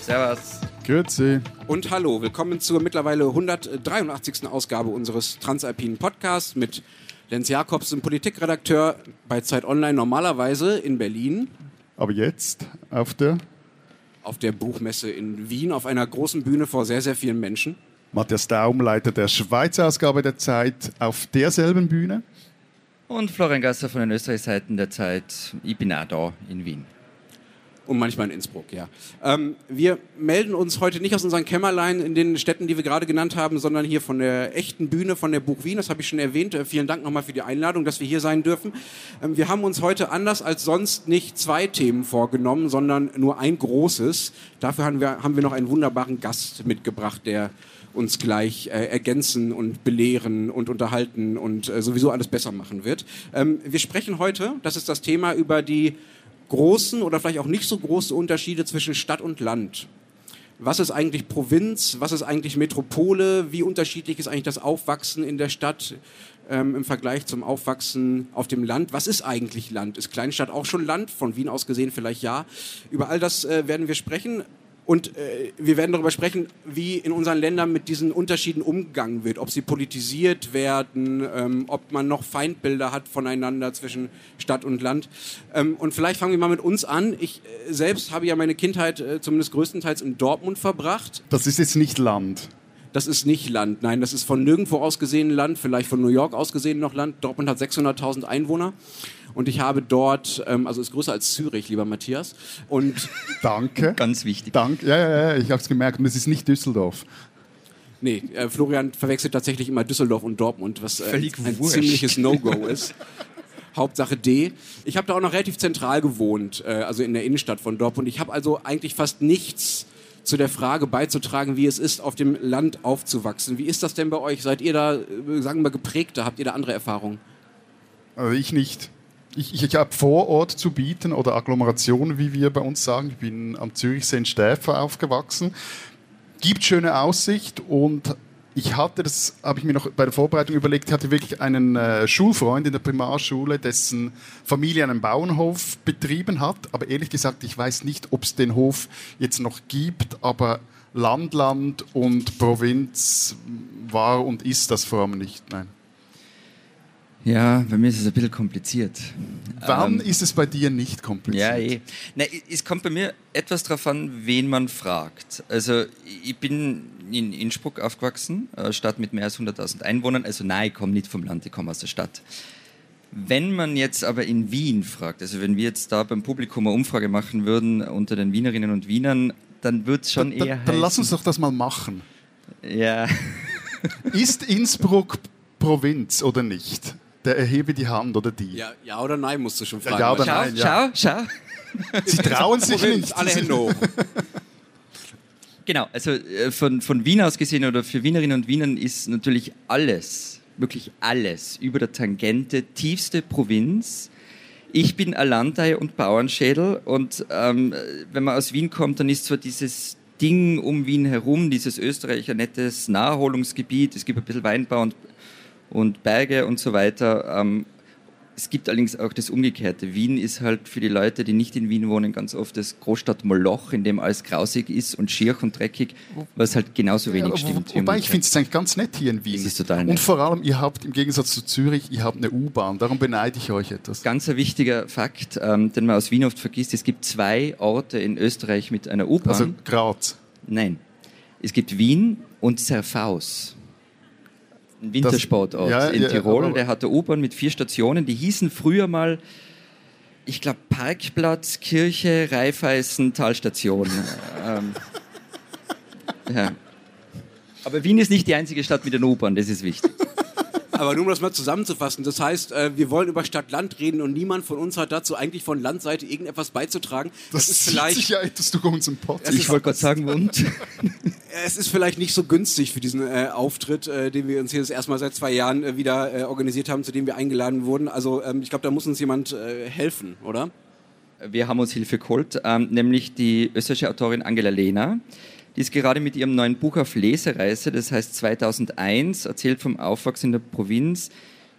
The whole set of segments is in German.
Servus. Grüezi. Und hallo, willkommen zur mittlerweile 183. Ausgabe unseres Transalpinen Podcasts mit Lenz Jakobs, dem Politikredakteur bei Zeit Online normalerweise in Berlin. Aber jetzt auf der auf der Buchmesse in Wien auf einer großen Bühne vor sehr, sehr vielen Menschen. Matthias Daum, Leiter der Schweizer Ausgabe der Zeit, auf derselben Bühne. Und Florian Gasser von den Österreich-Seiten der Zeit. Ich bin auch da in Wien. Und manchmal in Innsbruck, ja. Ähm, wir melden uns heute nicht aus unseren Kämmerlein in den Städten, die wir gerade genannt haben, sondern hier von der echten Bühne von der Buch Wien. Das habe ich schon erwähnt. Äh, vielen Dank nochmal für die Einladung, dass wir hier sein dürfen. Ähm, wir haben uns heute anders als sonst nicht zwei Themen vorgenommen, sondern nur ein großes. Dafür haben wir, haben wir noch einen wunderbaren Gast mitgebracht, der uns gleich äh, ergänzen und belehren und unterhalten und äh, sowieso alles besser machen wird. Ähm, wir sprechen heute, das ist das Thema, über die großen oder vielleicht auch nicht so große Unterschiede zwischen Stadt und Land. Was ist eigentlich Provinz? Was ist eigentlich Metropole? Wie unterschiedlich ist eigentlich das Aufwachsen in der Stadt ähm, im Vergleich zum Aufwachsen auf dem Land? Was ist eigentlich Land? Ist Kleinstadt auch schon Land? Von Wien aus gesehen vielleicht ja. Über all das äh, werden wir sprechen. Und äh, wir werden darüber sprechen, wie in unseren Ländern mit diesen Unterschieden umgegangen wird, ob sie politisiert werden, ähm, ob man noch Feindbilder hat voneinander zwischen Stadt und Land. Ähm, und vielleicht fangen wir mal mit uns an. Ich äh, selbst habe ja meine Kindheit äh, zumindest größtenteils in Dortmund verbracht. Das ist jetzt nicht Land. Das ist nicht Land, nein, das ist von nirgendwo aus gesehen Land, vielleicht von New York aus gesehen noch Land. Dortmund hat 600.000 Einwohner. Und ich habe dort, ähm, also ist größer als Zürich, lieber Matthias. Und Danke. Ganz wichtig. Danke. Ja, ja, ja, ich habe es gemerkt. Und es ist nicht Düsseldorf. Nee, äh, Florian verwechselt tatsächlich immer Düsseldorf und Dortmund, was äh, ein wurscht. ziemliches No-Go ist. Hauptsache D. Ich habe da auch noch relativ zentral gewohnt, äh, also in der Innenstadt von Dortmund. Ich habe also eigentlich fast nichts zu der Frage beizutragen, wie es ist, auf dem Land aufzuwachsen. Wie ist das denn bei euch? Seid ihr da, äh, sagen wir mal, geprägter? Habt ihr da andere Erfahrungen? Also ich nicht. Ich, ich, ich habe Vorort zu bieten oder Agglomeration, wie wir bei uns sagen. Ich bin am Zürichsee in Stäfer aufgewachsen. Gibt schöne Aussicht und ich hatte, das habe ich mir noch bei der Vorbereitung überlegt, hatte wirklich einen äh, Schulfreund in der Primarschule, dessen Familie einen Bauernhof betrieben hat. Aber ehrlich gesagt, ich weiß nicht, ob es den Hof jetzt noch gibt, aber Land, Land und Provinz war und ist das vor allem nicht. Nein. Ja, bei mir ist es ein bisschen kompliziert. Wann Ähm, ist es bei dir nicht kompliziert? Ja, eh. Nein, es kommt bei mir etwas darauf an, wen man fragt. Also ich bin in Innsbruck aufgewachsen, eine Stadt mit mehr als 100.000 Einwohnern. Also nein, ich komme nicht vom Land, ich komme aus der Stadt. Wenn man jetzt aber in Wien fragt, also wenn wir jetzt da beim Publikum eine Umfrage machen würden unter den Wienerinnen und Wienern, dann wird es schon Dann, eher dann, lass uns doch das mal machen. Ja, Ist Innsbruck Provinz oder nicht? Der erhebe die Hand oder die. Ja, ja oder nein, musst du schon fragen. Ja oder schau, nein, ja. schau, schau. Sie trauen sich nicht. alle Hände hoch. Genau, also äh, von, von Wien aus gesehen oder für Wienerinnen und Wienern ist natürlich alles, wirklich alles über der Tangente, tiefste Provinz. Ich bin ein Landei und Bauernschädel und ähm, wenn man aus Wien kommt, dann ist zwar dieses Ding um Wien herum, dieses Österreich ein nettes Naherholungsgebiet, es gibt ein bisschen Weinbau und, und Berge und so weiter. Ähm, es gibt allerdings auch das Umgekehrte. Wien ist halt für die Leute, die nicht in Wien wohnen, ganz oft das Großstadt-Moloch, in dem alles grausig ist und schier und dreckig, was halt genauso wenig Ja, stimmt. wobei ich finde es eigentlich ganz nett hier in Wien. Es ist total nett. Und vor allem, ihr habt im Gegensatz zu Zürich, ihr habt eine U-Bahn. Darum beneide ich euch etwas. Ganz ein wichtiger Fakt, ähm, den man aus Wien oft vergisst. Es gibt zwei Orte in Österreich mit einer U-Bahn. Also Graz. Nein. Es gibt Wien und Serfaus. Ein Wintersportort ja, in ja, Tirol. aber- Der hatte U-Bahn mit vier Stationen. Die hießen früher mal, ich glaube, Parkplatz, Kirche, Raiffeisen, Talstation. ähm, ja. Aber Wien ist nicht die einzige Stadt mit einer U-Bahn, das ist wichtig. Aber nur um das mal zusammenzufassen, das heißt, äh, wir wollen über Stadt-Land reden und niemand von uns hat dazu eigentlich von Landseite irgendetwas beizutragen. Das, ist zieht vielleicht, sich ja etwas durch unseren Pod. Es Ich ist- wollte gerade sagen, und? es ist vielleicht nicht so günstig für diesen äh, Auftritt, äh, den wir uns hier das erste Mal seit zwei Jahren äh, wieder äh, organisiert haben, zu dem wir eingeladen wurden. Also ähm, ich glaube, da muss uns jemand äh, helfen, oder? Wir haben uns Hilfe geholt, ähm, nämlich die österreichische Autorin Angela Lehner. Ist gerade mit ihrem neuen Buch auf Lesereise, das heißt 2001, erzählt vom Aufwachsen in der Provinz,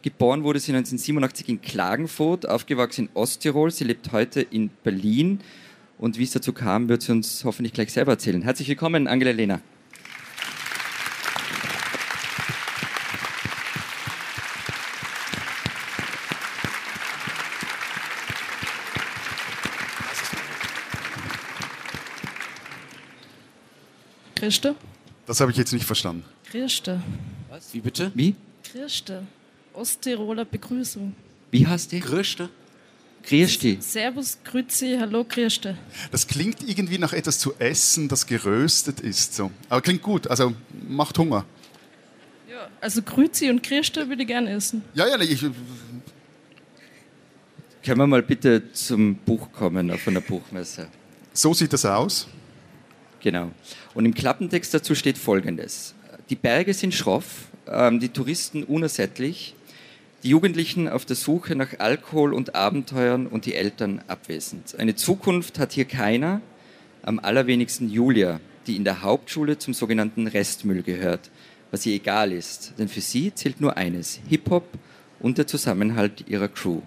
Geboren wurde sie 1987 in Klagenfurt, aufgewachsen in Osttirol. Sie lebt heute in Berlin. Und wie es dazu kam, wird sie uns hoffentlich gleich selber erzählen. Herzlich willkommen, Angela Lehner. Christe? Das habe ich jetzt nicht verstanden. Christe. Was? Wie bitte? Wie? Christe. Osttiroler Begrüßung. Wie heißt die? Größte? Grüßti. Servus, Grüezi, hallo, Christe. Das klingt irgendwie nach etwas zu essen, das geröstet ist. So. Aber klingt gut, also macht Hunger. Ja, also Grüezi und Christe würde ich gerne essen. Ja, ja, ich, Können wir mal bitte zum Buch kommen, von der Buchmesse? so sieht das aus. Genau. Und im Klappentext dazu steht Folgendes. Die Berge sind schroff, ähm, die Touristen unersättlich, die Jugendlichen auf der Suche nach Alkohol und Abenteuern und die Eltern abwesend. Eine Zukunft hat hier keiner, am allerwenigsten Julia, die in der Hauptschule zum sogenannten Restmüll gehört, was ihr egal ist, denn für sie zählt nur eines, Hip-Hop und der Zusammenhalt ihrer Crew.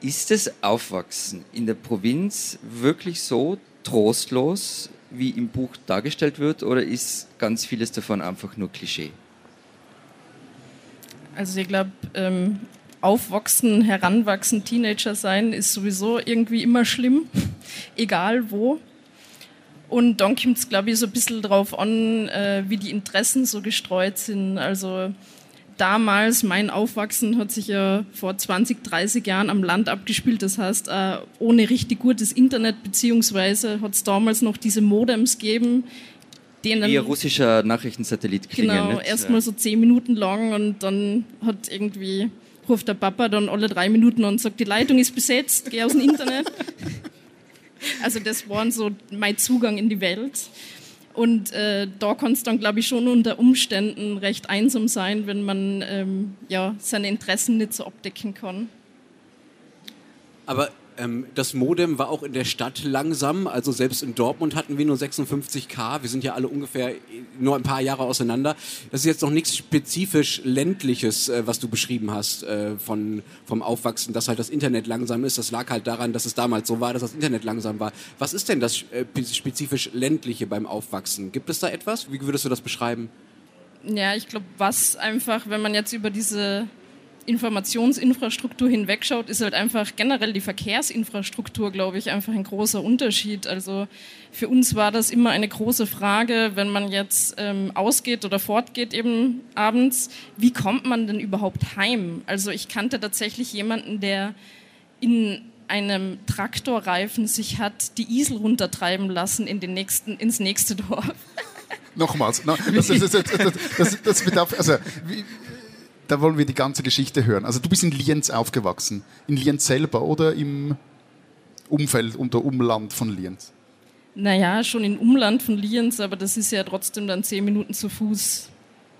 Ist das Aufwachsen in der Provinz wirklich so trostlos, wie im Buch dargestellt wird, oder ist ganz vieles davon einfach nur Klischee? Also ich glaube, ähm, aufwachsen, heranwachsen, Teenager sein ist sowieso irgendwie immer schlimm, egal wo. Und dann kommt es, glaube ich, so ein bisschen drauf an, äh, wie die Interessen so gestreut sind. Also damals, mein Aufwachsen hat sich ja vor 20, 30 Jahren am Land abgespielt. Das heißt, äh, ohne richtig gutes Internet, beziehungsweise hat es damals noch diese Modems gegeben, denen Wie ein russischer Nachrichtensatellit klingen. Genau, erstmal so zehn Minuten lang und dann hat irgendwie, ruft der Papa dann alle drei Minuten und sagt, die Leitung ist besetzt, geh aus dem Internet. also das waren so mein Zugang in die Welt. Und äh, da kann es dann, glaube ich, schon unter Umständen recht einsam sein, wenn man ähm, ja, seine Interessen nicht so abdecken kann. Aber ähm, das Modem war auch in der Stadt langsam. Also selbst in Dortmund hatten wir nur 56k. Wir sind ja alle ungefähr nur ein paar Jahre auseinander. Das ist jetzt noch nichts spezifisch ländliches, äh, was du beschrieben hast äh, von, vom Aufwachsen, dass halt das Internet langsam ist. Das lag halt daran, dass es damals so war, dass das Internet langsam war. Was ist denn das äh, spezifisch ländliche beim Aufwachsen? Gibt es da etwas? Wie würdest du das beschreiben? Ja, ich glaube, was einfach, wenn man jetzt über diese Informationsinfrastruktur hinwegschaut, ist halt einfach generell die Verkehrsinfrastruktur, glaube ich, einfach ein großer Unterschied. Also für uns war das immer eine große Frage, wenn man jetzt ähm, ausgeht oder fortgeht eben abends, wie kommt man denn überhaupt heim? Also ich kannte tatsächlich jemanden, der in einem Traktorreifen sich hat die Isel runtertreiben lassen in den nächsten, ins nächste Dorf. Nochmals, no, das, das, das, das, das bedarf, also, wie, da wollen wir die ganze Geschichte hören. Also du bist in Lienz aufgewachsen. In Lienz selber oder im Umfeld oder Umland von Lienz? Naja, schon im Umland von Lienz, aber das ist ja trotzdem dann zehn Minuten zu Fuß.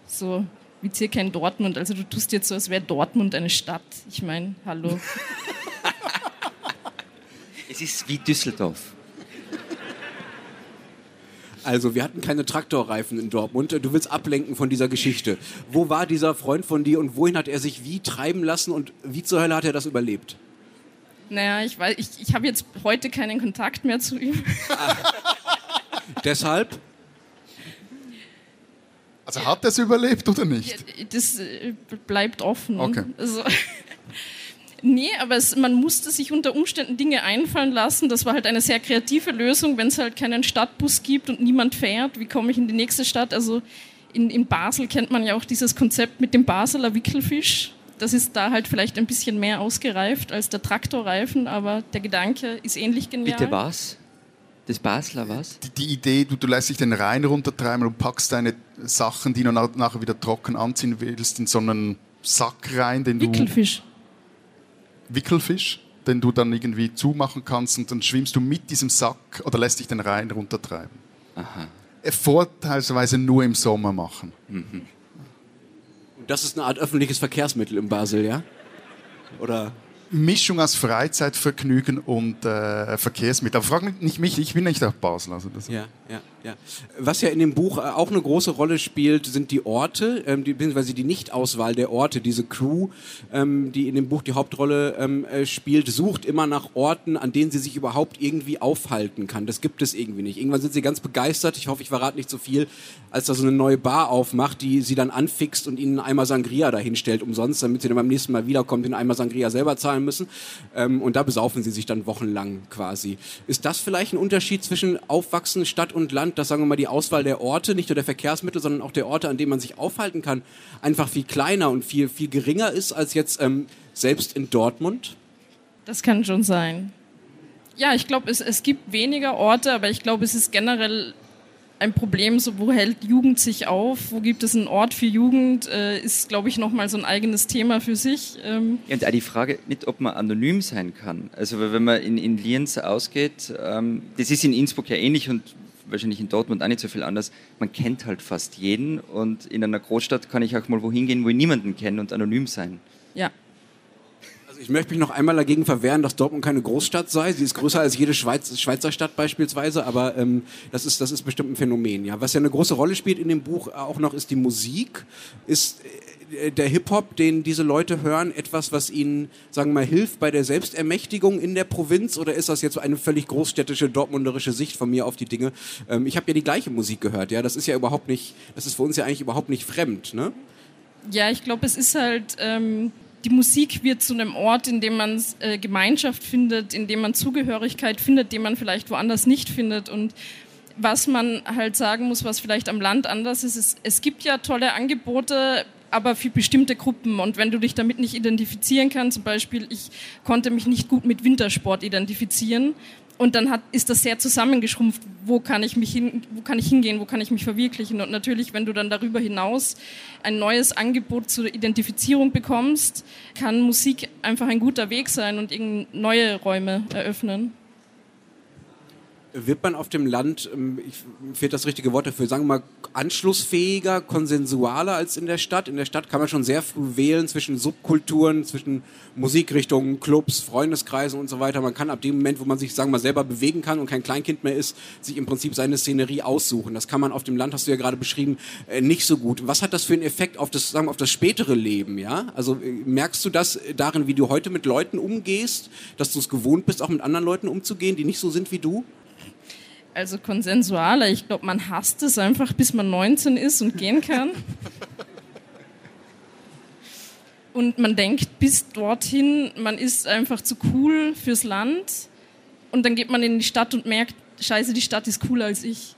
So wie circa in Dortmund. Also du tust jetzt so, als wäre Dortmund eine Stadt. Ich meine, hallo. Es ist wie Düsseldorf. Also, wir hatten keine Traktorreifen in Dortmund. Du willst ablenken von dieser Geschichte. Wo war dieser Freund von dir und wohin hat er sich wie treiben lassen und wie zur Hölle hat er das überlebt? Naja, ich weiß, ich, ich habe jetzt heute keinen Kontakt mehr zu ihm. Deshalb? Also hat er es überlebt oder nicht? Das äh, bleibt offen. Okay. Also, nee, aber es, man musste sich unter Umständen Dinge einfallen lassen. Das war halt eine sehr kreative Lösung, wenn es halt keinen Stadtbus gibt und niemand fährt. Wie komme ich in die nächste Stadt? Also in, in Basel kennt man ja auch dieses Konzept mit dem Basler Wickelfisch. Das ist da halt vielleicht ein bisschen mehr ausgereift als der Traktorreifen, aber der Gedanke ist ähnlich genial. Bitte was? Das Basler was? Die, die Idee, du, du lässt dich den Rhein runtertreiben und packst deine Sachen, die du nach, nachher wieder trocken anziehen willst, in so einen Sack rein, den du... Wickelfisch. Wickelfisch, den du dann irgendwie zumachen kannst und dann schwimmst du mit diesem Sack oder lässt dich den Rhein runtertreiben. Aha. Vorteilsweise nur im Sommer machen. Und das ist eine Art öffentliches Verkehrsmittel in Basel, ja? Oder? Mischung aus Freizeitvergnügen und äh, Verkehrsmittel. Aber frag nicht mich, ich bin nicht aus Basel. Also das Ja, ja. Ja. Was ja in dem Buch äh, auch eine große Rolle spielt, sind die Orte, ähm, die, beziehungsweise die Nichtauswahl der Orte. Diese Crew, ähm, die in dem Buch die Hauptrolle ähm, äh, spielt, sucht immer nach Orten, an denen sie sich überhaupt irgendwie aufhalten kann. Das gibt es irgendwie nicht. Irgendwann sind sie ganz begeistert, ich hoffe, ich verrate nicht so viel, als da so eine neue Bar aufmacht, die sie dann anfixt und ihnen einmal Sangria dahinstellt umsonst, damit sie dann beim nächsten Mal wiederkommt, den einmal Sangria selber zahlen müssen. Ähm, und da besaufen sie sich dann wochenlang quasi. Ist das vielleicht ein Unterschied zwischen Aufwachsen, Stadt und Land? Land, dass sagen wir mal die Auswahl der Orte, nicht nur der Verkehrsmittel, sondern auch der Orte, an denen man sich aufhalten kann, einfach viel kleiner und viel, viel geringer ist als jetzt ähm, selbst in Dortmund? Das kann schon sein. Ja, ich glaube, es, es gibt weniger Orte, aber ich glaube, es ist generell ein Problem, so wo hält Jugend sich auf, wo gibt es einen Ort für Jugend, äh, ist, glaube ich, nochmal so ein eigenes Thema für sich. Ähm. Und auch die Frage nicht, ob man anonym sein kann. Also wenn man in, in Lienz ausgeht, ähm, das ist in Innsbruck ja ähnlich und wahrscheinlich in Dortmund auch nicht so viel anders. Man kennt halt fast jeden und in einer Großstadt kann ich auch mal wohin gehen, wo ich niemanden kenne und anonym sein. Ja. Also ich möchte mich noch einmal dagegen verwehren, dass Dortmund keine Großstadt sei. Sie ist größer als jede Schweiz, Schweizer Stadt beispielsweise, aber ähm, das, ist, das ist bestimmt ein Phänomen. Ja. Was ja eine große Rolle spielt in dem Buch auch noch ist die Musik. Ist der Hip-Hop, den diese Leute hören, etwas, was ihnen, sagen wir mal, hilft bei der Selbstermächtigung in der Provinz? Oder ist das jetzt eine völlig großstädtische, dortmunderische Sicht von mir auf die Dinge? Ähm, ich habe ja die gleiche Musik gehört, ja. Das ist ja überhaupt nicht, das ist für uns ja eigentlich überhaupt nicht fremd, ne? Ja, ich glaube, es ist halt, ähm, die Musik wird zu einem Ort, in dem man äh, Gemeinschaft findet, in dem man Zugehörigkeit findet, den man vielleicht woanders nicht findet. Und was man halt sagen muss, was vielleicht am Land anders ist, ist, es gibt ja tolle Angebote, aber für bestimmte Gruppen. Und wenn du dich damit nicht identifizieren kannst, zum Beispiel, ich konnte mich nicht gut mit Wintersport identifizieren. Und dann hat, ist das sehr zusammengeschrumpft. Wo kann ich mich hin, wo kann ich hingehen, wo kann ich mich verwirklichen? Und natürlich, wenn du dann darüber hinaus ein neues Angebot zur Identifizierung bekommst, kann Musik einfach ein guter Weg sein und neue Räume eröffnen wird man auf dem Land, ähm, ich fehlt das richtige Wort dafür, sagen wir mal, anschlussfähiger, konsensualer als in der Stadt? In der Stadt kann man schon sehr früh wählen zwischen Subkulturen, zwischen Musikrichtungen, Clubs, Freundeskreisen und so weiter. Man kann ab dem Moment, wo man sich, sagen wir mal, selber bewegen kann und kein Kleinkind mehr ist, sich im Prinzip seine Szenerie aussuchen. Das kann man auf dem Land, hast du ja gerade beschrieben, äh, nicht so gut. Was hat das für einen Effekt auf das, sagen wir, auf das spätere Leben, ja? Also äh, merkst du das darin, wie du heute mit Leuten umgehst, dass du es gewohnt bist, auch mit anderen Leuten umzugehen, die nicht so sind wie du? Also konsensualer. Ich glaube, man hasst es einfach, bis man 19 ist und gehen kann. Und man denkt bis dorthin, man ist einfach zu cool fürs Land. Und dann geht man in die Stadt und merkt, scheiße, die Stadt ist cooler als ich.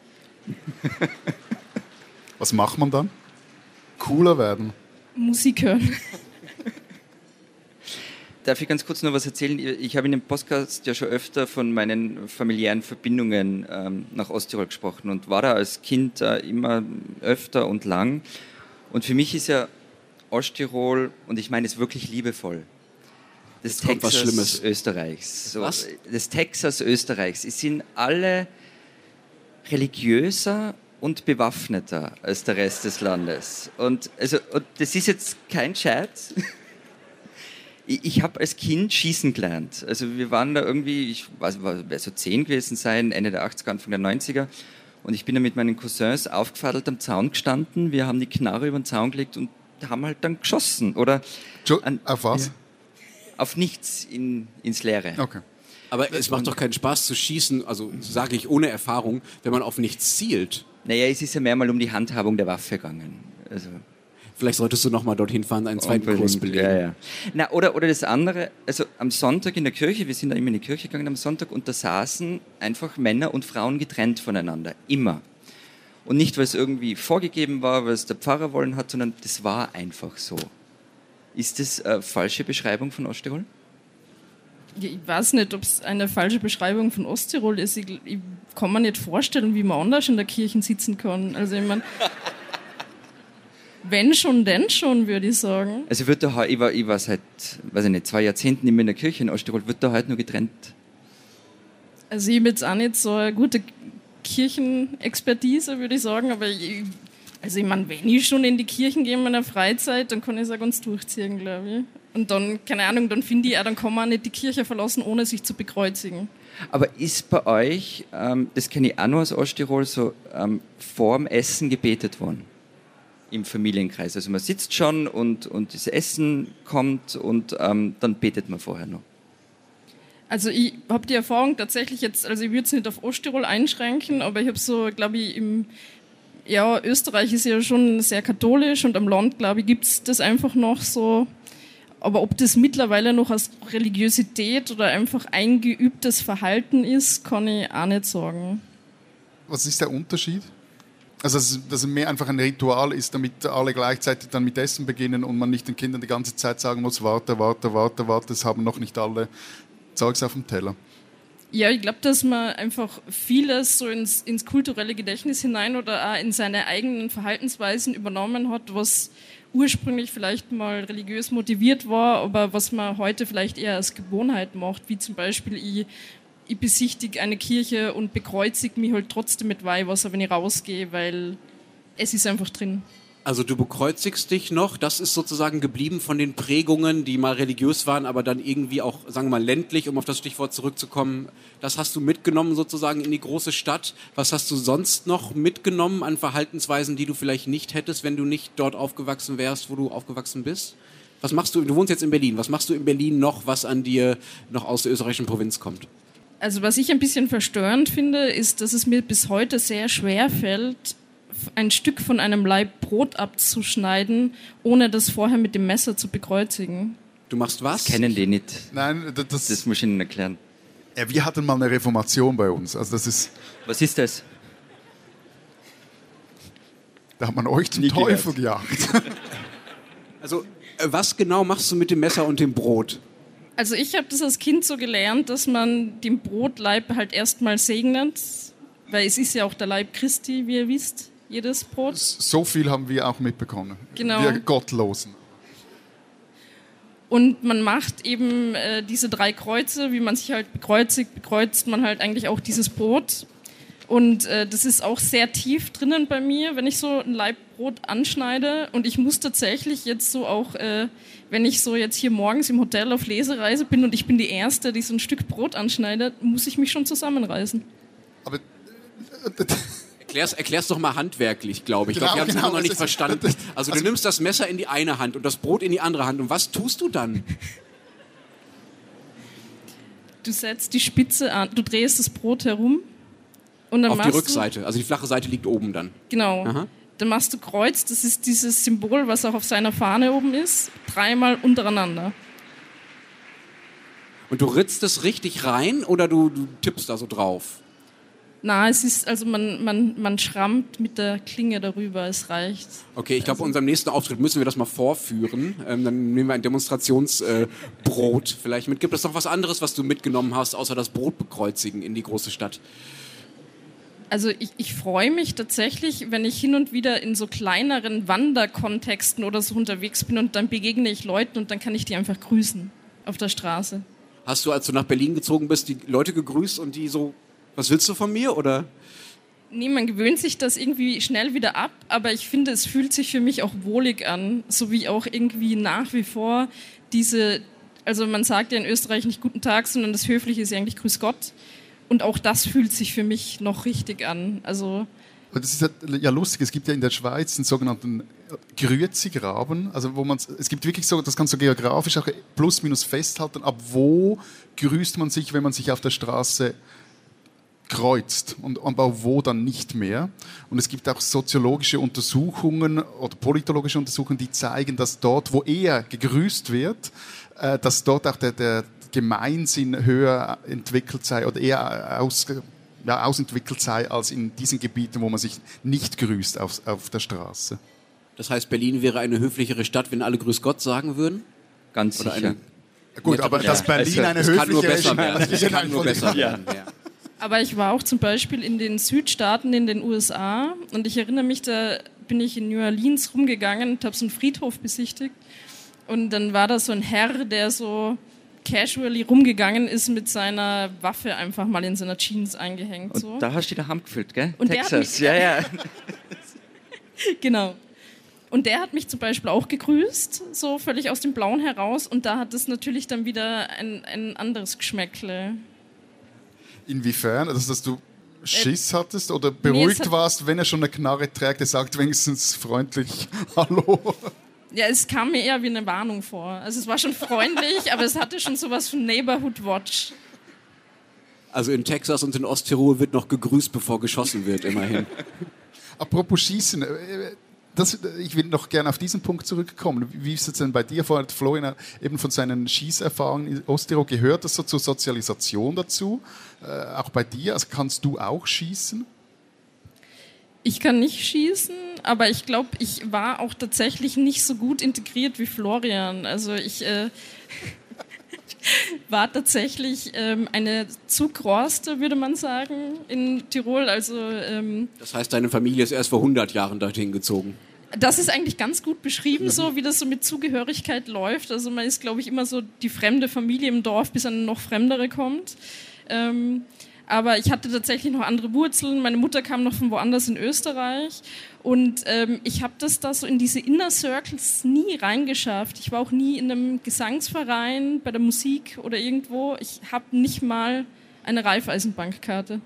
Was macht man dann? Cooler werden. Musik hören. Darf ich ganz kurz noch was erzählen? Ich habe in dem Podcast ja schon öfter von meinen familiären Verbindungen ähm, nach Osttirol gesprochen und war da als Kind äh, immer öfter und lang. Und für mich ist ja Osttirol, und ich meine es wirklich liebevoll, das Texas Österreichs. So, was? Das Texas Österreichs. Es sind alle religiöser und bewaffneter als der Rest des Landes. Und, also, und das ist jetzt kein Scherz. ich, ich habe als Kind schießen gelernt. Also wir waren da irgendwie, ich weiß, wer so zehn gewesen sein, Ende der 80er, Anfang der 90er. Und ich bin da mit meinen Cousins aufgefadelt am Zaun gestanden. Wir haben die Knarre über den Zaun gelegt und haben halt dann geschossen. Oder an, auf was? Ja, auf nichts in, ins Leere. Okay. Aber es macht doch keinen Spaß zu schießen, also sage ich ohne Erfahrung, wenn man auf nichts zielt. Naja, es ist ja mehrmal um die Handhabung der Waffe gegangen. Also Vielleicht solltest du noch mal dorthin fahren, einen zweiten Unbedingt, Kurs belegen. Ja, ja. Na, oder, oder das andere, also am Sonntag in der Kirche, wir sind da immer in die Kirche gegangen am Sonntag und da saßen einfach Männer und Frauen getrennt voneinander. Immer. Und nicht, weil es irgendwie vorgegeben war, weil es der Pfarrer wollen hat, sondern das war einfach so. Ist das eine falsche Beschreibung von Osttirol? Ich weiß nicht, ob es eine falsche Beschreibung von Osttirol ist. Ich, ich kann mir nicht vorstellen, wie man anders in der Kirche sitzen kann. Also ich meine, wenn schon, denn schon, würde ich sagen. Also wird da, ich war, ich war seit, weiß ich nicht, zwei Jahrzehnten immer in der Kirche in Osttirol, wird da heute nur getrennt? Also ich habe jetzt auch nicht so eine gute Kirchenexpertise, würde ich sagen, aber ich, also ich meine, wenn ich schon in die Kirchen gehe in meiner Freizeit, dann kann ich es auch ganz durchziehen, glaube ich. Und dann, keine Ahnung, dann finde ich, auch, dann kann man nicht die Kirche verlassen, ohne sich zu bekreuzigen. Aber ist bei euch, ähm, das kenne ich auch nur aus Osttirol, so ähm, vorm Essen gebetet worden? Im Familienkreis. Also man sitzt schon und, und das Essen kommt und ähm, dann betet man vorher noch. Also ich habe die Erfahrung tatsächlich jetzt, also ich würde es nicht auf Osttirol einschränken, aber ich habe so, glaube ich, im, ja, Österreich ist ja schon sehr katholisch und am Land, glaube ich, gibt es das einfach noch so. Aber ob das mittlerweile noch als Religiosität oder einfach eingeübtes Verhalten ist, kann ich auch nicht sagen. Was ist der Unterschied? Also, dass es, es mehr einfach ein Ritual ist, damit alle gleichzeitig dann mit Essen beginnen und man nicht den Kindern die ganze Zeit sagen muss, warte, warte, warte, warte, das haben noch nicht alle Zeugs auf dem Teller. Ja, ich glaube, dass man einfach vieles so ins, ins, kulturelle Gedächtnis hinein oder auch in seine eigenen Verhaltensweisen übernommen hat, was ursprünglich vielleicht mal religiös motiviert war, aber was man heute vielleicht eher als Gewohnheit macht, wie zum Beispiel ich, ich besichtige eine Kirche und bekreuzige mich halt trotzdem mit Weihwasser, wenn ich rausgehe, weil es ist einfach drin. Also du bekreuzigst dich noch, das ist sozusagen geblieben von den Prägungen, die mal religiös waren, aber dann irgendwie auch, sagen wir mal, ländlich, um auf das Stichwort zurückzukommen. Das hast du mitgenommen sozusagen in die große Stadt. Was hast du sonst noch mitgenommen an Verhaltensweisen, die du vielleicht nicht hättest, wenn du nicht dort aufgewachsen wärst, wo du aufgewachsen bist? Was machst du, du wohnst jetzt in Berlin, was machst du in Berlin noch, was an dir noch aus der österreichischen Provinz kommt? Also was ich ein bisschen verstörend finde, ist, dass es mir bis heute sehr schwer fällt, ein Stück von einem Laib Brot abzuschneiden, ohne das vorher mit dem Messer zu bekreuzigen. Du machst was? Das kennen die nicht. Nein, das, das muss ich Ihnen erklären. Ja, wir hatten mal eine Reformation bei uns. Also das ist. Was ist das? Da hat man euch zum Nie Teufel gehört. gejagt. Also, äh, was genau machst du mit dem Messer und dem Brot? Also, ich habe das als Kind so gelernt, dass man den Brotleib halt erstmal segnet, weil es ist ja auch der Leib Christi, wie ihr wisst jedes Brot. So viel haben wir auch mitbekommen. Genau. Wir Gottlosen. Und man macht eben äh, diese drei Kreuze, wie man sich halt bekreuzigt, bekreuzt man halt eigentlich auch dieses Brot. Und äh, das ist auch sehr tief drinnen bei mir, wenn ich so ein Leibbrot anschneide. Und ich muss tatsächlich jetzt so auch, äh, wenn ich so jetzt hier morgens im Hotel auf Lesereise bin und ich bin die Erste, die so ein Stück Brot anschneidet, muss ich mich schon zusammenreißen. Aber Erklär's, erklär's doch mal handwerklich, glaube ich. Genau, ich glaube, wir haben es genau, noch nicht verstanden. Also du also nimmst das Messer in die eine Hand und das Brot in die andere Hand. Und was tust du dann? Du setzt die Spitze an, du drehst das Brot herum und dann Auf die Rückseite, also die flache Seite liegt oben dann. Genau. Aha. Dann machst du Kreuz, das ist dieses Symbol, was auch auf seiner Fahne oben ist, dreimal untereinander. Und du ritzt es richtig rein oder du, du tippst da so drauf? Na, es ist, also man, man, man schrammt mit der Klinge darüber, es reicht. Okay, ich glaube, also. unserem nächsten Auftritt müssen wir das mal vorführen. Ähm, dann nehmen wir ein Demonstrationsbrot äh, vielleicht mit. Gibt es noch was anderes, was du mitgenommen hast, außer das Brot bekreuzigen in die große Stadt? Also ich, ich freue mich tatsächlich, wenn ich hin und wieder in so kleineren Wanderkontexten oder so unterwegs bin und dann begegne ich Leuten und dann kann ich die einfach grüßen auf der Straße. Hast du, als du nach Berlin gezogen bist, die Leute gegrüßt und die so was willst du von mir oder? Nee, man gewöhnt sich das irgendwie schnell wieder ab, aber ich finde, es fühlt sich für mich auch wohlig an, so wie auch irgendwie nach wie vor diese, also man sagt ja in Österreich nicht guten Tag, sondern das Höfliche ist ja eigentlich Grüß Gott. Und auch das fühlt sich für mich noch richtig an. Also das ist ja lustig, es gibt ja in der Schweiz einen sogenannten Grüezi-Graben, also wo man es gibt wirklich so, das kannst du geografisch auch plus minus festhalten, ab wo grüßt man sich, wenn man sich auf der Straße kreuzt und aber wo dann nicht mehr. Und es gibt auch soziologische Untersuchungen oder politologische Untersuchungen, die zeigen, dass dort, wo eher gegrüßt wird, äh, dass dort auch der, der Gemeinsinn höher entwickelt sei oder eher aus, ja, ausentwickelt sei als in diesen Gebieten, wo man sich nicht grüßt auf, auf der Straße. Das heißt, Berlin wäre eine höflichere Stadt, wenn alle Grüß Gott sagen würden? Ganz Oder sicher. Gut, aber ja. dass Berlin eine höflichere werden. Es kann nur besser werden. Ja. Aber ich war auch zum Beispiel in den Südstaaten in den USA und ich erinnere mich, da bin ich in New Orleans rumgegangen und habe so einen Friedhof besichtigt. Und dann war da so ein Herr, der so casually rumgegangen ist mit seiner Waffe einfach mal in seiner Jeans eingehängt. So. Und da hast du die daheim gefüllt, gell? Und Texas, ja, ja. genau. Und der hat mich zum Beispiel auch gegrüßt, so völlig aus dem Blauen heraus. Und da hat es natürlich dann wieder ein, ein anderes Geschmäckle. Inwiefern? Also, dass du Schiss hattest oder beruhigt nee, warst, wenn er schon eine Knarre trägt, er sagt wenigstens freundlich Hallo. Ja, es kam mir eher wie eine Warnung vor. Also es war schon freundlich, aber es hatte schon sowas von Neighborhood Watch. Also in Texas und in Osttirol wird noch gegrüßt, bevor geschossen wird, immerhin. Apropos Schießen, äh, das, ich will noch gerne auf diesen Punkt zurückkommen. Wie ist es denn bei dir? Vorher hat Florian eben von seinen Schießerfahrungen in Osttirol gehört, das so zur Sozialisation dazu. Äh, auch bei dir, also kannst du auch schießen? Ich kann nicht schießen, aber ich glaube, ich war auch tatsächlich nicht so gut integriert wie Florian. Also ich äh, war tatsächlich ähm, eine Zugroste, würde man sagen, in Tirol. Also, ähm, das heißt, deine Familie ist erst vor 100 Jahren dorthin gezogen? Das ist eigentlich ganz gut beschrieben, so wie das so mit Zugehörigkeit läuft. Also man ist, glaube ich, immer so die fremde Familie im Dorf, bis eine noch fremdere kommt. Ähm, aber ich hatte tatsächlich noch andere Wurzeln. Meine Mutter kam noch von woanders in Österreich und ähm, ich habe das da so in diese Inner Circles nie reingeschafft. Ich war auch nie in einem Gesangsverein, bei der Musik oder irgendwo. Ich habe nicht mal eine Raiffeisenbankkarte.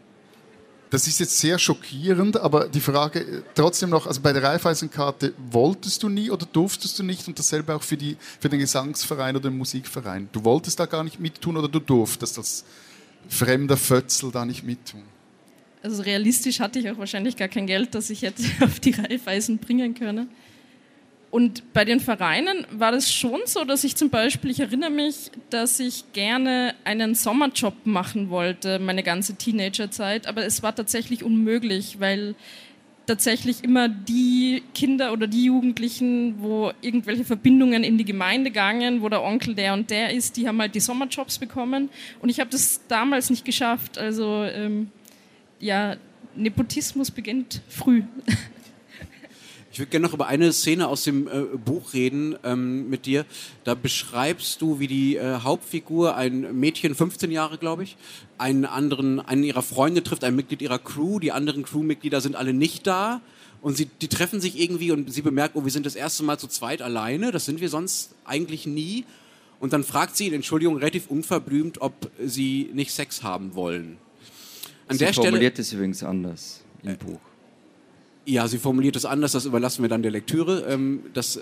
Das ist jetzt sehr schockierend, aber die Frage äh, trotzdem noch, also bei der Raiffeisenkarte wolltest du nie oder durftest du nicht und dasselbe auch für, die, für den Gesangsverein oder den Musikverein. Du wolltest da gar nicht mittun oder du durftest das fremder Fötzel da nicht mittun? Also realistisch hatte ich auch wahrscheinlich gar kein Geld, das ich hätte auf die Reifeisen bringen können. Und bei den Vereinen war das schon so, dass ich zum Beispiel, ich erinnere mich, dass ich gerne einen Sommerjob machen wollte, meine ganze Teenagerzeit, aber es war tatsächlich unmöglich, weil tatsächlich immer die Kinder oder die Jugendlichen, wo irgendwelche Verbindungen in die Gemeinde gangen, wo der Onkel der und der ist, die haben halt die Sommerjobs bekommen. Und ich habe das damals nicht geschafft. Also ähm, ja, Nepotismus beginnt früh. Ich würde gerne noch über eine Szene aus dem äh, Buch reden ähm, mit dir. Da beschreibst du, wie die äh, Hauptfigur, ein Mädchen, 15 Jahre, glaube ich, einen anderen, einen ihrer Freunde trifft, ein Mitglied ihrer Crew. Die anderen Crewmitglieder sind alle nicht da. Und sie, die treffen sich irgendwie und sie bemerkt, oh, wir sind das erste Mal zu zweit alleine. Das sind wir sonst eigentlich nie. Und dann fragt sie ihn, Entschuldigung, relativ unverblümt, ob sie nicht Sex haben wollen. An sie der formuliert Stelle, es übrigens anders im äh, Buch. Ja, sie formuliert es anders, das überlassen wir dann der Lektüre, ähm, das, äh,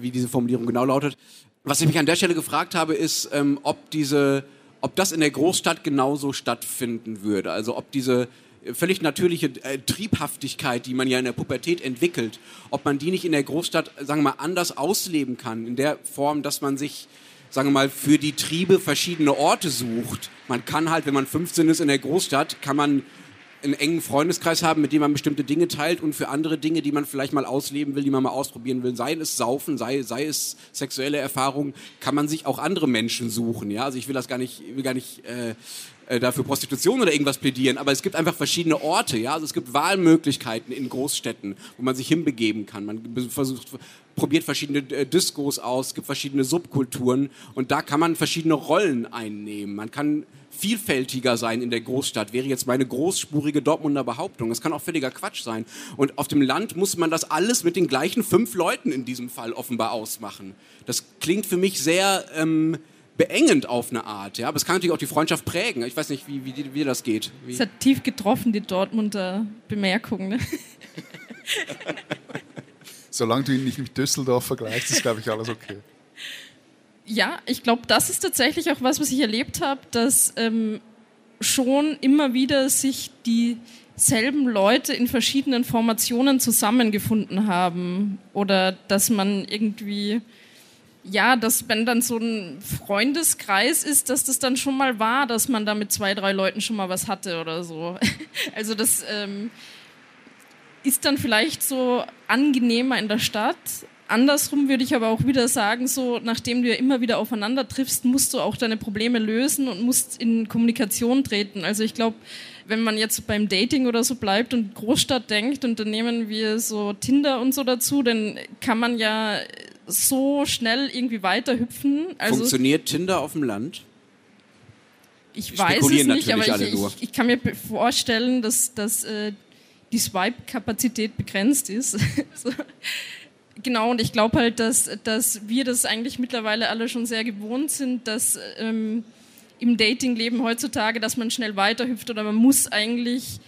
wie diese Formulierung genau lautet. Was ich mich an der Stelle gefragt habe, ist, ähm, ob diese, ob das in der Großstadt genauso stattfinden würde. Also ob diese völlig natürliche äh, Triebhaftigkeit, die man ja in der Pubertät entwickelt, ob man die nicht in der Großstadt, sagen wir mal, anders ausleben kann, in der Form, dass man sich sagen wir mal, für die Triebe verschiedene Orte sucht. Man kann halt, wenn man 15 ist in der Großstadt, kann man einen engen Freundeskreis haben, mit dem man bestimmte Dinge teilt und für andere Dinge, die man vielleicht mal ausleben will, die man mal ausprobieren will, sei es Saufen, sei, sei es sexuelle Erfahrungen, kann man sich auch andere Menschen suchen. Ja, also ich will das gar nicht, will gar nicht äh, dafür Prostitution oder irgendwas plädieren, aber es gibt einfach verschiedene Orte, ja, also es gibt Wahlmöglichkeiten in Großstädten, wo man sich hinbegeben kann. Man versucht, probiert verschiedene äh, Diskos aus, es gibt verschiedene Subkulturen und da kann man verschiedene Rollen einnehmen. Man kann vielfältiger sein in der Großstadt, wäre jetzt meine großspurige Dortmunder Behauptung. Das kann auch völliger Quatsch sein. Und auf dem Land muss man das alles mit den gleichen fünf Leuten in diesem Fall offenbar ausmachen. Das klingt für mich sehr ähm, beengend auf eine Art. Ja? Aber es kann natürlich auch die Freundschaft prägen. Ich weiß nicht, wie, wie, wie das geht. Wie? Es hat tief getroffen, die Dortmunder Bemerkung. Ne? Solange du ihn nicht mit Düsseldorf vergleichst, ist, glaube ich, alles okay. Ja, ich glaube, das ist tatsächlich auch was, was ich erlebt habe, dass ähm, schon immer wieder sich dieselben Leute in verschiedenen Formationen zusammengefunden haben oder dass man irgendwie ja, dass wenn dann so ein Freundeskreis ist, dass das dann schon mal war, dass man da mit zwei, drei Leuten schon mal was hatte oder so. Also das ähm, ist dann vielleicht so angenehmer in der Stadt, Andersrum würde ich aber auch wieder sagen, so nachdem du ja immer wieder aufeinander triffst, musst du auch deine Probleme lösen und musst in Kommunikation treten. Also ich glaube, wenn man jetzt beim Dating oder so bleibt und Großstadt denkt und dann nehmen wir so Tinder und so dazu, dann kann man ja so schnell irgendwie weiterhüpfen. Also Funktioniert Tinder auf dem Land? Ich weiß es nicht, aber ich, ich, ich, kann mir vorstellen, dass, dass äh, die Swipe-Kapazität begrenzt ist. so genau, und ich glaube halt, dass, dass wir das eigentlich mittlerweile alle schon sehr gewohnt sind, dass ähm, im Datingleben heutzutage, dass man schnell weiterhüpft oder man muss eigentlich,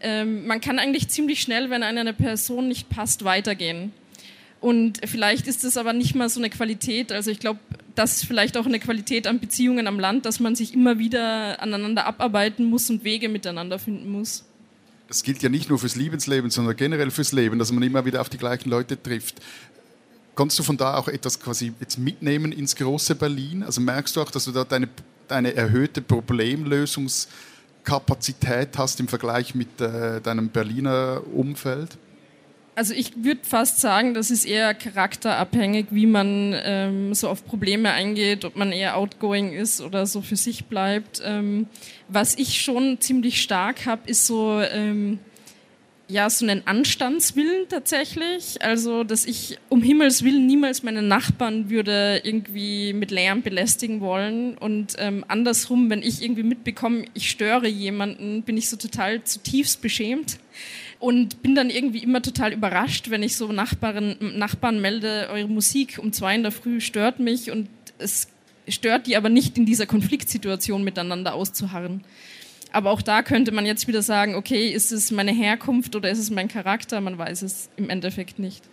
ähm, man kann eigentlich ziemlich schnell, wenn einer eine Person nicht passt, weitergehen. Und vielleicht ist es aber nicht mal so eine Qualität. Also ich glaube, das ist vielleicht auch eine Qualität an Beziehungen am Land, dass man sich immer wieder aneinander abarbeiten muss und Wege miteinander finden muss. Das gilt ja nicht nur fürs Liebensleben, sondern generell fürs Leben, dass man immer wieder auf die gleichen Leute trifft. Kannst du von da auch etwas quasi jetzt mitnehmen ins große Berlin? Also merkst du auch, dass du da deine, deine erhöhte Problemlösungskapazität hast im Vergleich mit äh, deinem Berliner Umfeld? Also ich würde fast sagen, das ist eher charakterabhängig, wie man ähm, so auf Probleme eingeht, ob man eher outgoing ist oder so für sich bleibt. Ähm, was ich schon ziemlich stark habe, ist so ähm, ja so einen Anstandswillen tatsächlich. Also dass ich um Himmels willen niemals meine Nachbarn würde irgendwie mit Lärm belästigen wollen und ähm, andersrum, wenn ich irgendwie mitbekomme, ich störe jemanden, bin ich so total zutiefst beschämt und bin dann irgendwie immer total überrascht, wenn ich so Nachbarn, Nachbarn melde, eure Musik um zwei in der Früh stört mich und es stört die aber nicht in dieser Konfliktsituation miteinander auszuharren. Aber auch da könnte man jetzt wieder sagen, okay, ist es meine Herkunft oder ist es mein Charakter? Man weiß es im Endeffekt nicht.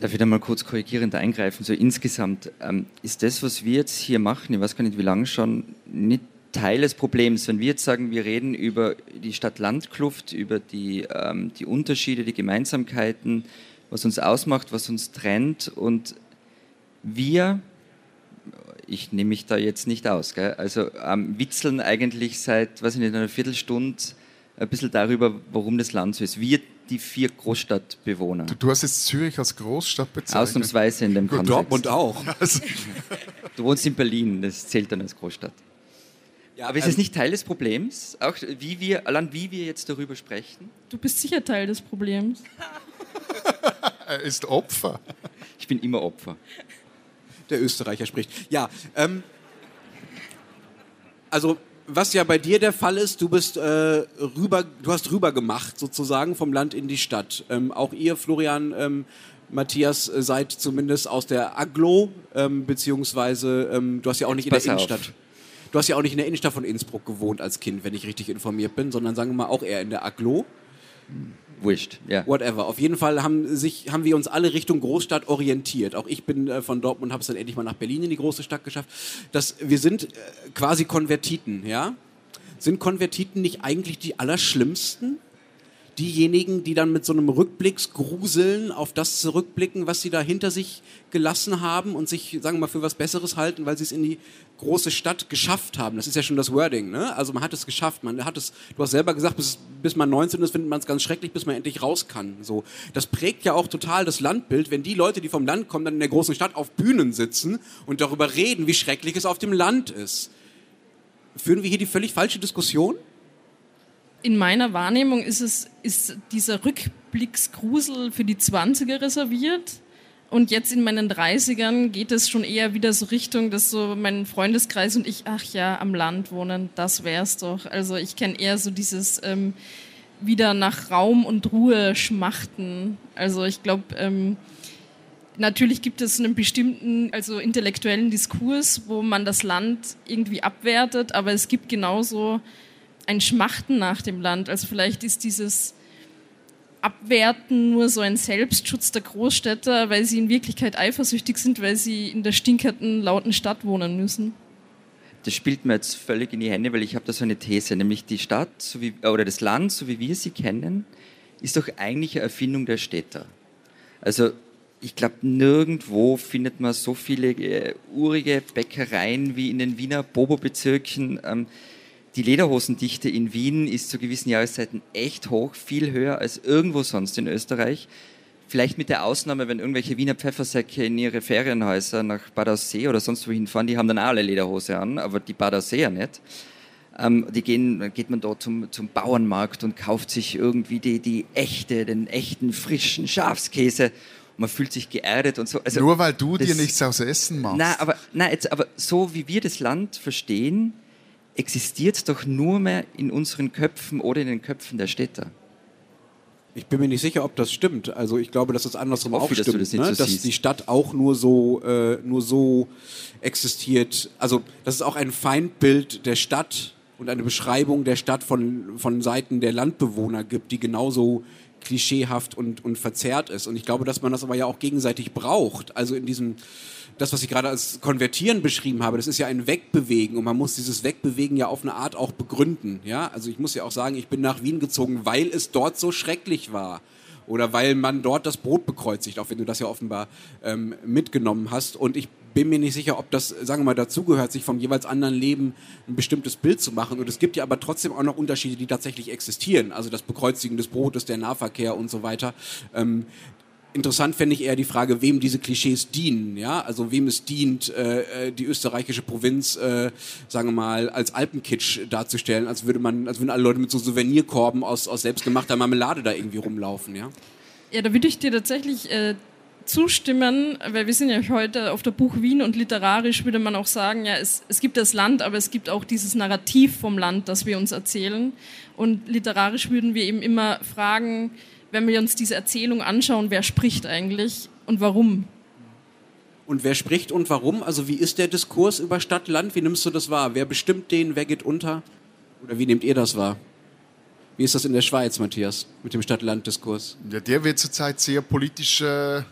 Darf ich da mal kurz korrigierend eingreifen? So insgesamt ähm, ist das, was wir jetzt hier machen, ich weiß gar nicht wie lange schon, nicht Teil des Problems. Wenn wir jetzt sagen, wir reden über die Stadt-Land-Kluft, über die, ähm, die Unterschiede, die Gemeinsamkeiten, was uns ausmacht, was uns trennt und wir, ich nehme mich da jetzt nicht aus, gell? also ähm, witzeln eigentlich seit, weiß ich nicht, einer Viertelstunde ein bisschen darüber, warum das Land so ist. Wir, die vier Großstadtbewohner. Du, du hast jetzt Zürich als Großstadt bezeichnet. Ausnahmsweise in dem Kontext. Dortmund auch. Du wohnst in Berlin, das zählt dann als Großstadt. Ja, aber ist es ähm, nicht Teil des Problems? Auch wie wir, allein wie wir jetzt darüber sprechen? Du bist sicher Teil des Problems. er ist Opfer. Ich bin immer Opfer. Der Österreicher spricht. Ja, ähm, also was ja bei dir der Fall ist, du bist äh, rüber, du hast rüber gemacht sozusagen vom Land in die Stadt. Ähm, auch ihr, Florian, ähm, Matthias, äh, seid zumindest aus der Aglo, ähm, beziehungsweise ähm, du hast ja auch nicht Jetzt in der Innenstadt. Auf. Du hast ja auch nicht in der Innenstadt von Innsbruck gewohnt als Kind, wenn ich richtig informiert bin, sondern sagen wir mal auch eher in der Aglo. Wurscht, ja. Whatever. Auf jeden Fall haben, sich, haben wir uns alle Richtung Großstadt orientiert. Auch ich bin äh, von Dortmund, habe es dann endlich mal nach Berlin in die große Stadt geschafft. Das, wir sind äh, quasi Konvertiten, ja? Sind Konvertiten nicht eigentlich die Allerschlimmsten? Diejenigen, die dann mit so einem Rückblicksgruseln auf das zurückblicken, was sie da hinter sich gelassen haben und sich, sagen wir mal, für was Besseres halten, weil sie es in die große Stadt geschafft haben. Das ist ja schon das Wording, ne? Also man hat es geschafft, man hat es, du hast selber gesagt, bis, bis man 19 ist, findet man es ganz schrecklich, bis man endlich raus kann. So. Das prägt ja auch total das Landbild, wenn die Leute, die vom Land kommen, dann in der großen Stadt auf Bühnen sitzen und darüber reden, wie schrecklich es auf dem Land ist. Führen wir hier die völlig falsche Diskussion? In meiner Wahrnehmung ist, es, ist dieser Rückblicksgrusel für die 20er reserviert. Und jetzt in meinen 30ern geht es schon eher wieder so Richtung, dass so mein Freundeskreis und ich, ach ja, am Land wohnen, das wär's doch. Also ich kenne eher so dieses ähm, wieder nach Raum und Ruhe schmachten. Also ich glaube, ähm, natürlich gibt es einen bestimmten, also intellektuellen Diskurs, wo man das Land irgendwie abwertet, aber es gibt genauso ein Schmachten nach dem Land. Also vielleicht ist dieses Abwerten nur so ein Selbstschutz der Großstädter, weil sie in Wirklichkeit eifersüchtig sind, weil sie in der stinkerten, lauten Stadt wohnen müssen. Das spielt mir jetzt völlig in die Hände, weil ich habe da so eine These, nämlich die Stadt so wie, oder das Land, so wie wir sie kennen, ist doch eigentlich eine Erfindung der Städter. Also ich glaube, nirgendwo findet man so viele äh, urige Bäckereien wie in den Wiener Bobo-Bezirken. Ähm, die Lederhosendichte in Wien ist zu gewissen Jahreszeiten echt hoch, viel höher als irgendwo sonst in Österreich. Vielleicht mit der Ausnahme, wenn irgendwelche Wiener Pfeffersäcke in ihre Ferienhäuser nach Bad Aussee oder sonst wohin fahren, die haben dann auch alle Lederhose an, aber die Bad Ausseer nicht. Ähm, die gehen, geht man dort zum, zum Bauernmarkt und kauft sich irgendwie die, die echte, den echten, frischen Schafskäse man fühlt sich geerdet und so. Also Nur weil du das, dir nichts aus Essen machst. Nein, aber, nein, jetzt, aber so wie wir das Land verstehen, existiert doch nur mehr in unseren Köpfen oder in den Köpfen der Städter. Ich bin mir nicht sicher, ob das stimmt. Also ich glaube, dass das andersrum hoffe, auch dass stimmt, das nicht ne? so dass die Stadt auch nur so, äh, nur so existiert. Also dass es auch ein Feindbild der Stadt und eine Beschreibung der Stadt von, von Seiten der Landbewohner gibt, die genauso klischeehaft und, und verzerrt ist. Und ich glaube, dass man das aber ja auch gegenseitig braucht. Also in diesem, das, was ich gerade als Konvertieren beschrieben habe, das ist ja ein Wegbewegen und man muss dieses Wegbewegen ja auf eine Art auch begründen. Ja, also ich muss ja auch sagen, ich bin nach Wien gezogen, weil es dort so schrecklich war. Oder weil man dort das Brot bekreuzigt, auch wenn du das ja offenbar ähm, mitgenommen hast. Und ich bin mir nicht sicher, ob das, sagen wir mal, dazugehört, sich vom jeweils anderen Leben ein bestimmtes Bild zu machen. Und es gibt ja aber trotzdem auch noch Unterschiede, die tatsächlich existieren. Also das Bekreuzigen des Brotes, der Nahverkehr und so weiter. Ähm, Interessant fände ich eher die Frage, wem diese Klischees dienen. Ja? Also wem es dient, äh, äh, die österreichische Provinz, äh, sagen wir mal, als Alpenkitsch darzustellen, als würde man, als würden alle Leute mit so Souvenirkorben aus, aus selbstgemachter Marmelade da irgendwie rumlaufen. Ja? Ja, da würde ich dir tatsächlich äh, zustimmen, weil wir sind ja heute auf der Buch Wien und literarisch würde man auch sagen, ja, es, es gibt das Land, aber es gibt auch dieses Narrativ vom Land, das wir uns erzählen. Und literarisch würden wir eben immer fragen, wenn wir uns diese Erzählung anschauen, wer spricht eigentlich und warum? Und wer spricht und warum? Also wie ist der Diskurs über Stadt, Land? Wie nimmst du das wahr? Wer bestimmt den? Wer geht unter? Oder wie nehmt ihr das wahr? Wie ist das in der Schweiz, Matthias, mit dem Stadt-Land-Diskurs? Ja, der wird zurzeit sehr politisch, äh,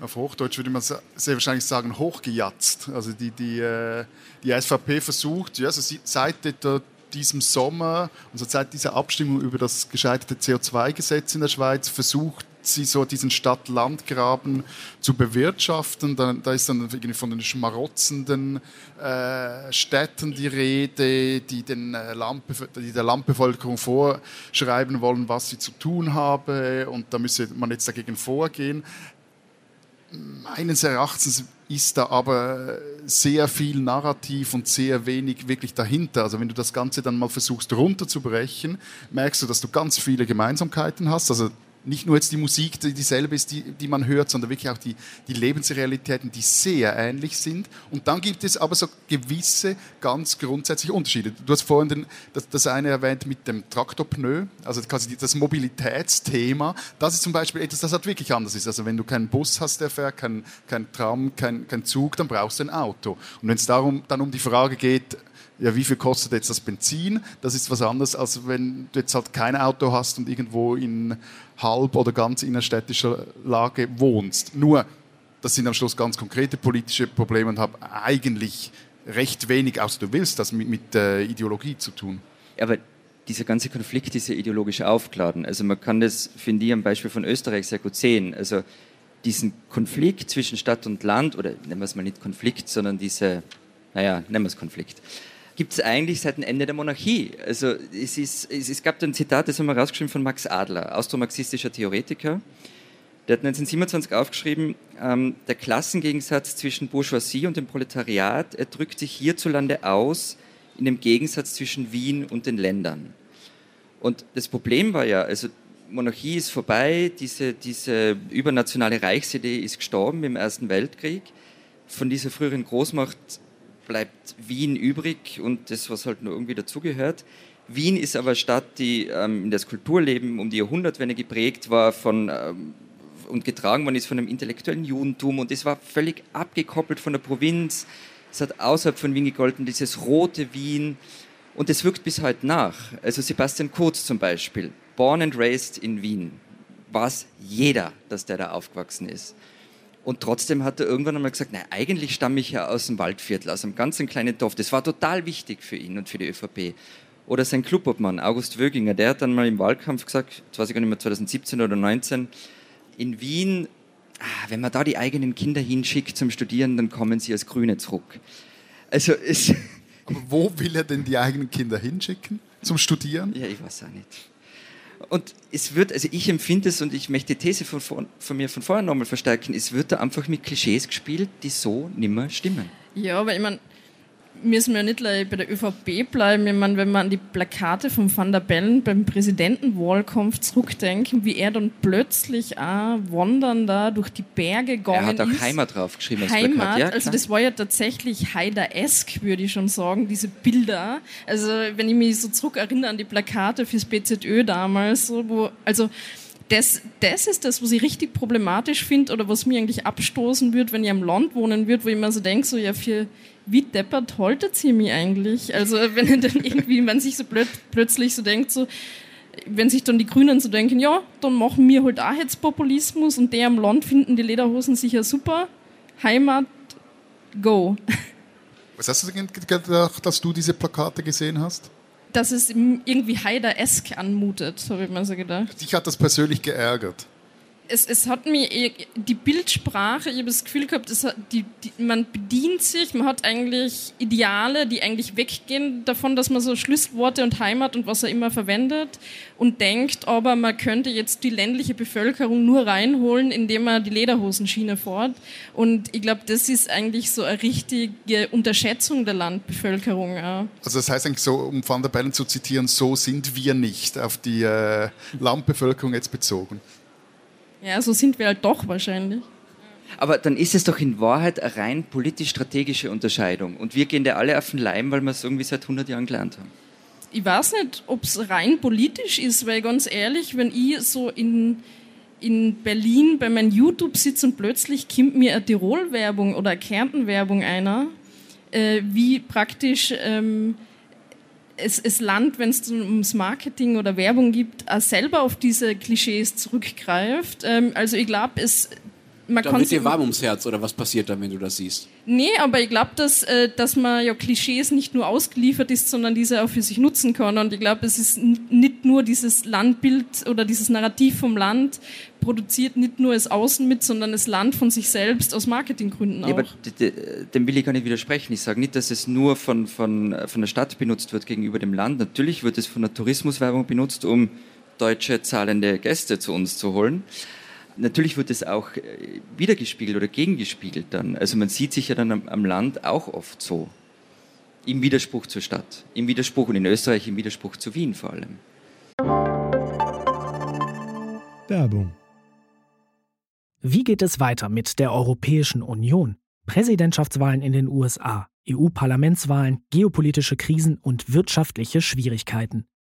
auf Hochdeutsch würde man sehr wahrscheinlich sagen, hochgejatzt. Also die, die, äh, die SVP versucht, ja, also sie- seit etwa diesem Sommer, also seit dieser Abstimmung über das gescheiterte CO2-Gesetz in der Schweiz, versucht sie so diesen Stadt-Land-Graben zu bewirtschaften. Da, da ist dann von den schmarotzenden äh, Städten die Rede, die, den, äh, Landbef die der Landbevölkerung vorschreiben wollen, was sie zu tun habe und da müsse man jetzt dagegen vorgehen. Meines Erachtens ist da aber sehr viel Narrativ und sehr wenig wirklich dahinter. Also wenn du das Ganze dann mal versuchst runterzubrechen, merkst du, dass du ganz viele Gemeinsamkeiten hast. Also nicht nur jetzt die Musik, die dieselbe ist, die, die man hört, sondern wirklich auch die, die Lebensrealitäten, die sehr ähnlich sind. Und dann gibt es aber so gewisse ganz grundsätzliche Unterschiede. Du hast vorhin den, das, das eine erwähnt mit dem Traktorpneu, also quasi das Mobilitätsthema. Das ist zum Beispiel etwas, das halt wirklich anders ist. Also wenn du keinen Bus hast, der fährt, kein, kein Tram, kein, kein Zug, dann brauchst du ein Auto. Und wenn es darum dann um die Frage geht, ja, wie viel kostet jetzt das Benzin? Das ist was anderes, als wenn du jetzt halt kein Auto hast und irgendwo in halb oder ganz innerstädtischer Lage wohnst. Nur, das sind am Schluss ganz konkrete politische Probleme und haben eigentlich recht wenig, außer du willst, das mit, mit äh, Ideologie zu tun. Aber dieser ganze Konflikt ist ja ideologisch aufgeladen. Also man kann das, finde ich, am Beispiel von Österreich sehr gut sehen. Also diesen Konflikt zwischen Stadt und Land, oder nennen wir es mal nicht Konflikt, sondern diese, naja, nennen wir es Konflikt, gibt es eigentlich seit dem Ende der Monarchie. Also es, ist, es, gab ein Zitat, das haben wir rausgeschrieben von Max Adler, austromarxistischer Theoretiker. Der hat 1927 aufgeschrieben, ähm, der Klassengegensatz zwischen Bourgeoisie und dem Proletariat, er drückt sich hierzulande aus in dem Gegensatz zwischen Wien und den Ländern. Und das Problem war ja, also Monarchie ist vorbei, diese, diese übernationale Reichsidee ist gestorben im Ersten Weltkrieg. Von dieser früheren Großmacht bleibt Wien übrig und das, was halt nur irgendwie dazugehört. Wien ist aber Stadt, die ähm, in das Kulturleben um die Jahrhundertwende geprägt war von, ähm, und getragen worden ist von dem intellektuellen Judentum und es war völlig abgekoppelt von der Provinz. Es hat außerhalb von Wien gegolten, dieses rote Wien und es wirkt bis heute nach. Also Sebastian Kurz zum Beispiel, born and raised in Wien, weiß jeder, dass der da aufgewachsen ist. Und trotzdem hat er irgendwann einmal gesagt, nein, eigentlich stamme ich ja aus dem Waldviertel, aus einem ganz kleinen Dorf. Das war total wichtig für ihn und für die ÖVP. Oder sein Clubobmann, August Wöginger, der hat dann mal im Wahlkampf gesagt, das weiß ich gar nicht mehr, 2017 oder 2019, in Wien, ah, wenn man da die eigenen Kinder hinschickt zum Studieren, dann kommen sie als Grüne zurück. Also es, Aber wo will er denn die eigenen Kinder hinschicken zum Studieren? ja, ich weiß auch nicht. Und es wird, also ich empfinde es und ich möchte die These von, von, mir von vorher nochmal verstärken, es wird da einfach mit Klischees gespielt, die so nimmer stimmen. Ja, aber ich meine, müssen wir nicht gleich bei der ÖVP bleiben. Ich meine, wenn man an die Plakate von Van der Bellen beim Präsidentenwahlkampf zurückdenken, wie er dann plötzlich auch wandern da durch die Berge gegangen Er hat auch ist. Heimat draufgeschrieben als Heimat, Plakat. Ja, also das war ja tatsächlich Haider-esk, würde ich schon sagen, diese Bilder. Also wenn ich mich so zurück erinnere an die Plakate fürs BZÖ damals, so, wo, also das, das ist das, was ich richtig problematisch finde oder was mir eigentlich abstoßen würde, wenn ich am Land wohnen würde, wo ich mir so denke, so ja, für wie deppert haltet ihr mich eigentlich? Also wenn dann irgendwie, man sich so plöt plötzlich so denkt, so, wenn sich dann die Grünen so denken, ja, dann machen wir halt auch jetzt Populismus und der am Land finden die Lederhosen sicher super. Heimat, go. Was hast du gedacht, dass du diese Plakate gesehen hast? Dass es irgendwie Haider-esk anmutet, habe ich mir so gedacht. Dich hat das persönlich geärgert es, es hat mir die Bildsprache, ich habe das Gefühl gehabt, hat, die, die, man bedient sich, man hat eigentlich Ideale, die eigentlich weggehen davon, dass man so Schlüsselworte und Heimat und was er immer verwendet und denkt, aber man könnte jetzt die ländliche Bevölkerung nur reinholen, indem man die Lederhosenschiene fährt. Und ich glaube, das ist eigentlich so eine richtige Unterschätzung der Landbevölkerung. Ja. Also das heißt eigentlich so, um Van der Bellen zu zitieren, so sind wir nicht auf die äh, Landbevölkerung jetzt bezogen. Ja, so sind wir halt doch wahrscheinlich. Aber dann ist es doch in Wahrheit eine rein politisch-strategische Unterscheidung. Und wir gehen da alle auf den Leim, weil wir es irgendwie seit 100 Jahren gelernt haben. Ich weiß nicht, ob es rein politisch ist, weil ganz ehrlich, wenn ich so in, in Berlin bei meinem YouTube sitze und plötzlich kommt mir eine Tirol-Werbung oder eine Kärnten-Werbung einer, äh, wie praktisch ähm, es, es Land, wenn es ums Marketing oder Werbung gibt, auch selber auf diese Klischees zurückgreift. Ähm, also ich glaube, es man da wird dir warm ums Herz oder was passiert dann, wenn du das siehst? Nee, aber ich glaube, dass, äh, dass man ja Klischees nicht nur ausgeliefert ist, sondern diese auch für sich nutzen kann. Und ich glaube, es ist nicht nur dieses Landbild oder dieses Narrativ vom Land produziert nicht nur das Außen mit, sondern das Land von sich selbst aus Marketinggründen auch. Ja, aber dem will ich gar nicht widersprechen. Ich sage nicht, dass es nur von, von, von der Stadt benutzt wird gegenüber dem Land. Natürlich wird es von der Tourismuswerbung benutzt, um deutsche zahlende Gäste zu uns zu holen natürlich wird es auch äh, wiedergespiegelt oder gegengespiegelt dann. Also man sieht sich ja dann am, am, Land auch oft so. Im Widerspruch zur Stadt. Im Widerspruch und in Österreich im Widerspruch zu Wien vor allem. Werbung. Wie geht es weiter mit der Europäischen Union? Präsidentschaftswahlen in den USA, EU-Parlamentswahlen, geopolitische Krisen und wirtschaftliche Schwierigkeiten.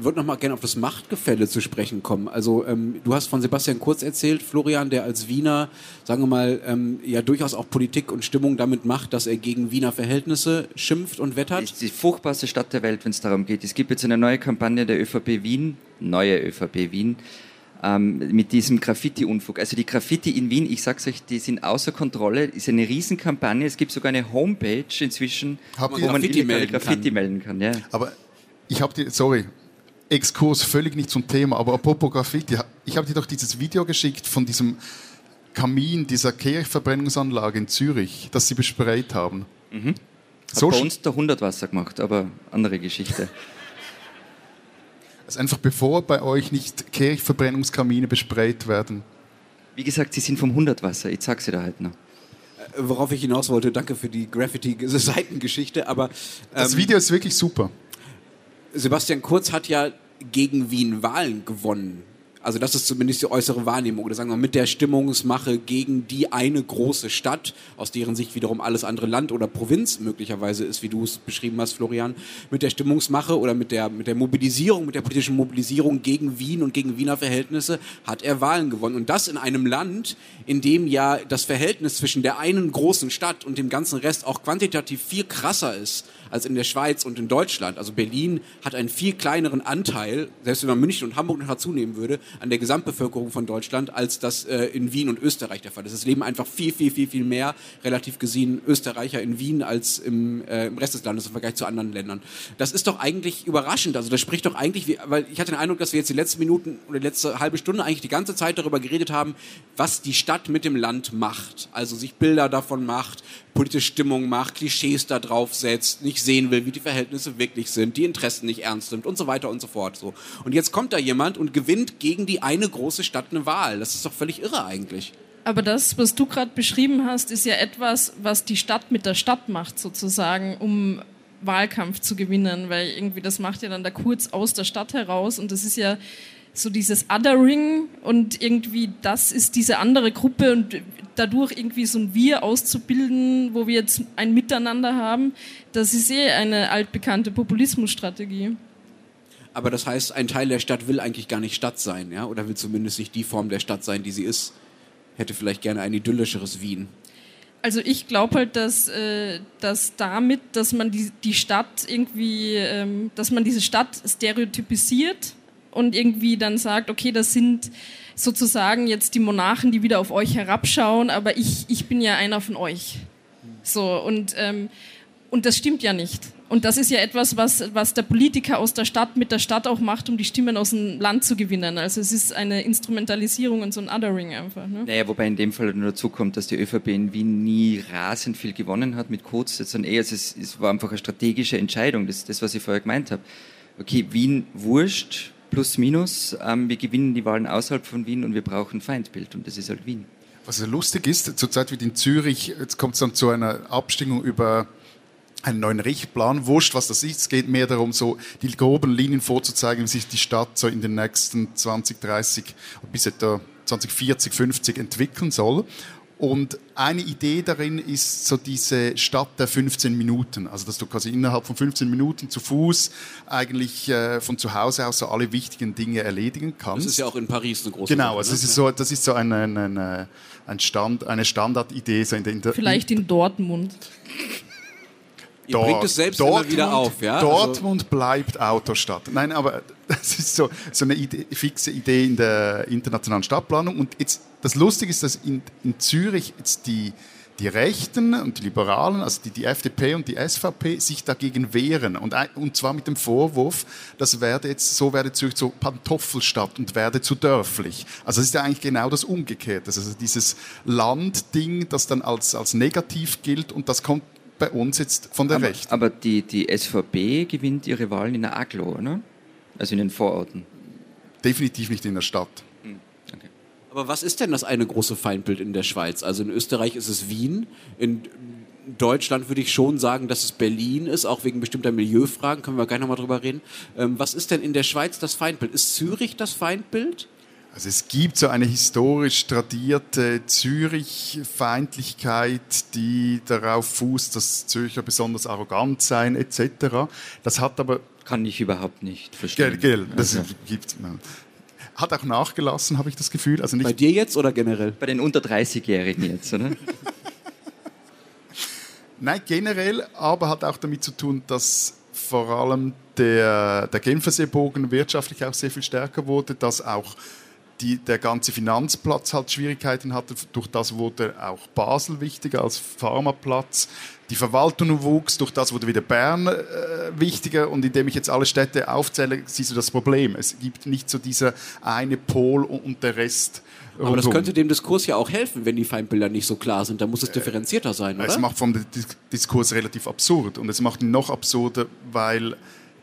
würde noch mal gerne auf das Machtgefälle zu sprechen kommen. Also ähm, du hast von Sebastian Kurz erzählt, Florian, der als Wiener, sagen wir mal, ähm, ja durchaus auch Politik und Stimmung damit macht, dass er gegen Wiener Verhältnisse schimpft und wettert. Ist die furchtbarste Stadt der Welt, wenn es darum geht. Es gibt jetzt eine neue Kampagne der ÖVP Wien, neue ÖVP Wien, ähm, mit diesem Graffiti-Unfug. Also die Graffiti in Wien, ich sag's euch, die sind außer Kontrolle. Ist eine Riesenkampagne. Es gibt sogar eine Homepage inzwischen, Habt wo man Graffiti, melden, Graffiti kann. melden kann. Ja. Aber ich habe die, sorry, Exkurs völlig nicht zum Thema, aber apropos Graffiti, ich habe dir doch dieses Video geschickt von diesem Kamin dieser Kirchverbrennungsanlage in Zürich, das sie besprayt haben. Mhm. Hat so bei uns der Hundertwasser gemacht, aber andere Geschichte. Also einfach bevor bei euch nicht Kirchverbrennungskamine besprayt werden. Wie gesagt, sie sind vom Hundertwasser, ich sag sie da halt noch. Äh, worauf ich hinaus wollte, danke für die Graffiti-Seitengeschichte, aber... Ähm, das Video ist wirklich super. Sebastian Kurz hat ja gegen Wien Wahlen gewonnen. Also das ist zumindest die äußere Wahrnehmung oder sagen wir mit der Stimmungsmache gegen die eine große Stadt, aus deren Sicht wiederum alles andere Land oder Provinz möglicherweise ist, wie du es beschrieben hast, Florian, mit der Stimmungsmache oder mit der, mit der Mobilisierung, mit der politischen Mobilisierung gegen Wien und gegen Wiener Verhältnisse hat er Wahlen gewonnen. Und das in einem Land, in dem ja das Verhältnis zwischen der einen großen Stadt und dem ganzen Rest auch quantitativ viel krasser ist als in der Schweiz und in Deutschland. Also Berlin hat einen viel kleineren Anteil, selbst wenn man München und Hamburg noch dazu nehmen würde, an der Gesamtbevölkerung von Deutschland, als das äh, in Wien und Österreich der Fall ist. Es leben einfach viel, viel, viel, viel mehr, relativ gesehen, Österreicher in Wien als im, äh, im Rest des Landes im Vergleich zu anderen Ländern. Das ist doch eigentlich überraschend. Also das spricht doch eigentlich, weil ich hatte den Eindruck, dass wir jetzt die letzten Minuten oder die letzte halbe Stunde eigentlich die ganze Zeit darüber geredet haben, was die Stadt mit dem Land macht. Also sich Bilder davon macht, politische Stimmung macht, Klischees da drauf setzt, nicht sehen will, wie die Verhältnisse wirklich sind, die Interessen nicht ernst nimmt und so weiter und so fort. So. Und jetzt kommt da jemand und gewinnt gegen die eine große Stadt eine Wahl. Das ist doch völlig irre eigentlich. Aber das, was du gerade beschrieben hast, ist ja etwas, was die Stadt mit der Stadt macht, sozusagen, um Wahlkampf zu gewinnen, weil irgendwie das macht ja dann da kurz aus der Stadt heraus und das ist ja so dieses Othering und irgendwie das ist diese andere Gruppe und dadurch irgendwie so ein Wir auszubilden, wo wir jetzt ein Miteinander haben, das ist eh eine altbekannte Populismusstrategie. Aber das heißt, ein Teil der Stadt will eigentlich gar nicht Stadt sein, ja? Oder will zumindest nicht die Form der Stadt sein, die sie ist. Hätte vielleicht gerne ein idyllischeres Wien. Also ich glaube halt, dass, äh, dass damit, dass man die, die Stadt irgendwie, ähm, dass man diese Stadt stereotypisiert und irgendwie dann sagt, okay, das sind sozusagen jetzt die Monarchen, die wieder auf euch herabschauen, aber ich, ich bin ja einer von euch. So, und, ähm, und das stimmt ja nicht. Und das ist ja etwas, was, was der Politiker aus der Stadt mit der Stadt auch macht, um die Stimmen aus dem Land zu gewinnen. Also es ist eine Instrumentalisierung und so ein Othering einfach. Ne? Naja, wobei in dem Fall nur dazu kommt, dass die ÖVP in Wien nie rasend viel gewonnen hat mit Kurz, sondern eher, es, ist, es war einfach eine strategische Entscheidung, das, das was ich vorher gemeint habe. Okay, Wien wurscht, plus minus, ähm, wir gewinnen die Wahlen außerhalb von Wien und wir brauchen Feindbild und das ist halt Wien. Was ja lustig ist, zurzeit wird in Zürich, jetzt kommt es dann zu einer Abstimmung über einen neuen Richtplan. Wurscht, was das ist. Es geht mehr darum, so die groben Linien vorzuzeigen, wie sich die Stadt so in den nächsten 20, 30 bis etwa 2040, 50 entwickeln soll. Und eine Idee darin ist so diese Stadt der 15 Minuten. Also, dass du quasi innerhalb von 15 Minuten zu Fuß eigentlich äh, von zu Hause aus so alle wichtigen Dinge erledigen kannst. Das ist ja auch in Paris eine große Genau, also das ist so, das ist so eine, eine, ein Stand, eine Standardidee. So in der, in der, Vielleicht in Dortmund. Ihr Dort, bringt es selbst Dortmund, immer wieder auf, ja? Also Dortmund also bleibt Autostadt. Nein, aber das ist so, so eine Idee, fixe Idee in der internationalen Stadtplanung. Und jetzt, das Lustige ist, dass in, in Zürich jetzt die, die Rechten und die Liberalen, also die, die FDP und die SVP, sich dagegen wehren. Und, und zwar mit dem Vorwurf, das werde jetzt, so werde Zürich zur Pantoffelstadt und werde zu dörflich. Also es ist ja eigentlich genau das Umgekehrte. Also dieses Landding, das dann als, als negativ gilt und das kommt bei uns jetzt von der aber, Rechten. Aber die, die SVP gewinnt ihre Wahlen in der Aglo, oder? Also in den Vororten. Definitiv nicht in der Stadt. Hm, okay. Aber was ist denn das eine große Feindbild in der Schweiz? Also in Österreich ist es Wien, in Deutschland würde ich schon sagen, dass es Berlin ist, auch wegen bestimmter Milieufragen, können wir gleich nochmal drüber reden. Ähm, was ist denn in der Schweiz das Feindbild? Ist Zürich das Feindbild? Also es gibt so eine historisch tradierte Zürich-Feindlichkeit, die darauf fußt, dass Zürcher besonders arrogant seien etc. Das hat aber kann ich überhaupt nicht verstehen. Gell, gell, das also. gibt hat auch nachgelassen, habe ich das Gefühl. Also nicht Bei dir jetzt oder generell? Bei den unter 30-Jährigen jetzt, oder? Nein, generell, aber hat auch damit zu tun, dass vor allem der, der Genferseebogen wirtschaftlich auch sehr viel stärker wurde, dass auch die, der ganze Finanzplatz halt Schwierigkeiten hatte. Durch das wurde auch Basel wichtiger als Pharmaplatz. Die Verwaltung wuchs, durch das wurde wieder Bern äh, wichtiger. Und indem ich jetzt alle Städte aufzähle, siehst du das Problem. Es gibt nicht so dieser eine Pol und der Rest. Aber rundum. das könnte dem Diskurs ja auch helfen, wenn die Feindbilder nicht so klar sind. Da muss es äh, differenzierter sein, oder? Es macht vom Diskurs relativ absurd. Und es macht ihn noch absurder, weil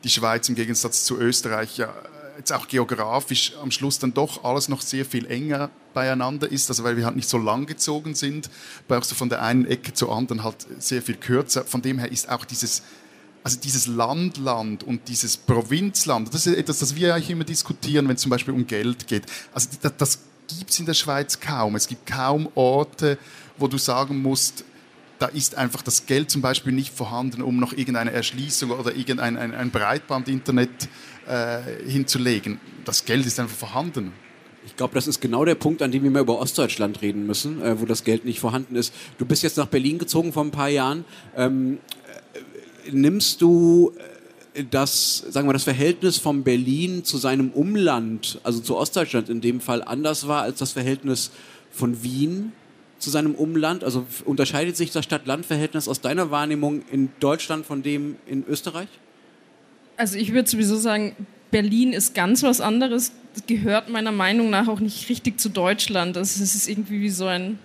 die Schweiz im Gegensatz zu Österreich ja jetzt auch geografisch am Schluss dann doch alles noch sehr viel enger beieinander ist, also weil wir halt nicht so lang gezogen sind, brauchst du von der einen Ecke zur anderen halt sehr viel kürzer. Von dem her ist auch dieses also dieses Landland und dieses Provinzland, das ist etwas, das wir eigentlich immer diskutieren, wenn es zum Beispiel um Geld geht. Also das, das gibt es in der Schweiz kaum. Es gibt kaum Orte, wo du sagen musst, da ist einfach das Geld zum Beispiel nicht vorhanden, um noch irgendeine Erschließung oder irgendein ein, ein Breitband-Internet äh, hinzulegen. Das Geld ist einfach vorhanden. Ich glaube, das ist genau der Punkt, an dem wir mal über Ostdeutschland reden müssen, äh, wo das Geld nicht vorhanden ist. Du bist jetzt nach Berlin gezogen vor ein paar Jahren. Ähm, äh, nimmst du äh, das, sagen wir, das Verhältnis von Berlin zu seinem Umland, also zu Ostdeutschland in dem Fall, anders war als das Verhältnis von Wien zu seinem Umland? Also unterscheidet sich das Stadt-Land-Verhältnis aus deiner Wahrnehmung in Deutschland von dem in Österreich? Also ich würde sowieso sagen, Berlin ist ganz was anderes. Das gehört meiner Meinung nach auch nicht richtig zu Deutschland. Also es ist irgendwie wie so ein.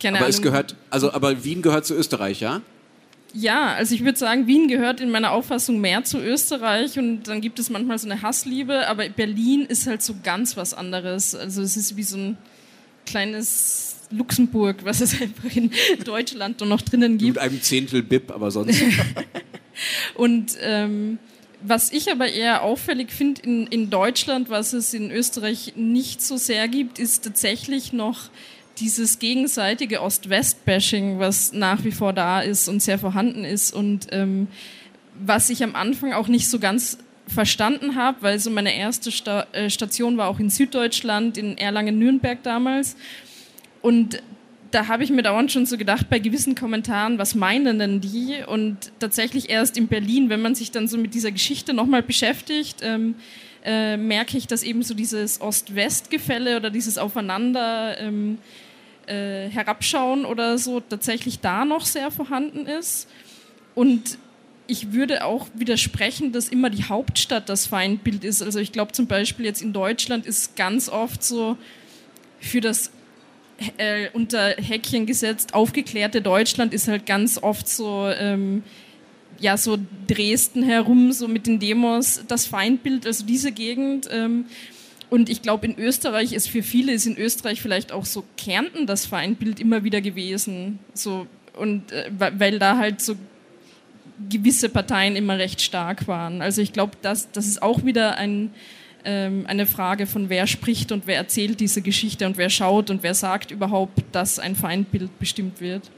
Keine aber Ahnung. es gehört, also aber Wien gehört zu Österreich, ja? Ja, also ich würde sagen, Wien gehört in meiner Auffassung mehr zu Österreich und dann gibt es manchmal so eine Hassliebe, aber Berlin ist halt so ganz was anderes. Also es ist wie so ein kleines Luxemburg, was es einfach in Deutschland noch drinnen gibt. Mit einem Zehntel BIP, aber sonst. Und ähm, was ich aber eher auffällig finde in, in Deutschland, was es in Österreich nicht so sehr gibt, ist tatsächlich noch dieses gegenseitige Ost-West-Bashing, was nach wie vor da ist und sehr vorhanden ist und ähm, was ich am Anfang auch nicht so ganz verstanden habe, weil so meine erste Sta äh, Station war auch in Süddeutschland, in Erlangen-Nürnberg damals. Und da habe ich mir dauernd schon so gedacht, bei gewissen Kommentaren, was meinen denn die? Und tatsächlich erst in Berlin, wenn man sich dann so mit dieser Geschichte nochmal beschäftigt, ähm, äh, merke ich, dass eben so dieses Ost-West-Gefälle oder dieses Aufeinander ähm, äh, herabschauen oder so tatsächlich da noch sehr vorhanden ist. Und ich würde auch widersprechen, dass immer die Hauptstadt das Feindbild ist. Also ich glaube zum Beispiel jetzt in Deutschland ist ganz oft so für das äh, unter Häkchen gesetzt aufgeklärte Deutschland ist halt ganz oft so ähm, ja so Dresden herum so mit den Demos das Feindbild, also diese Gegend. Ähm, und ich glaube, in Österreich ist für viele ist in Österreich vielleicht auch so Kärnten das Feindbild immer wieder gewesen. So und äh, weil da halt so gewisse Parteien immer recht stark waren. Also ich glaube, das, das ist auch wieder ein, ähm, eine Frage von wer spricht und wer erzählt diese Geschichte und wer schaut und wer sagt überhaupt, dass ein Feindbild bestimmt wird.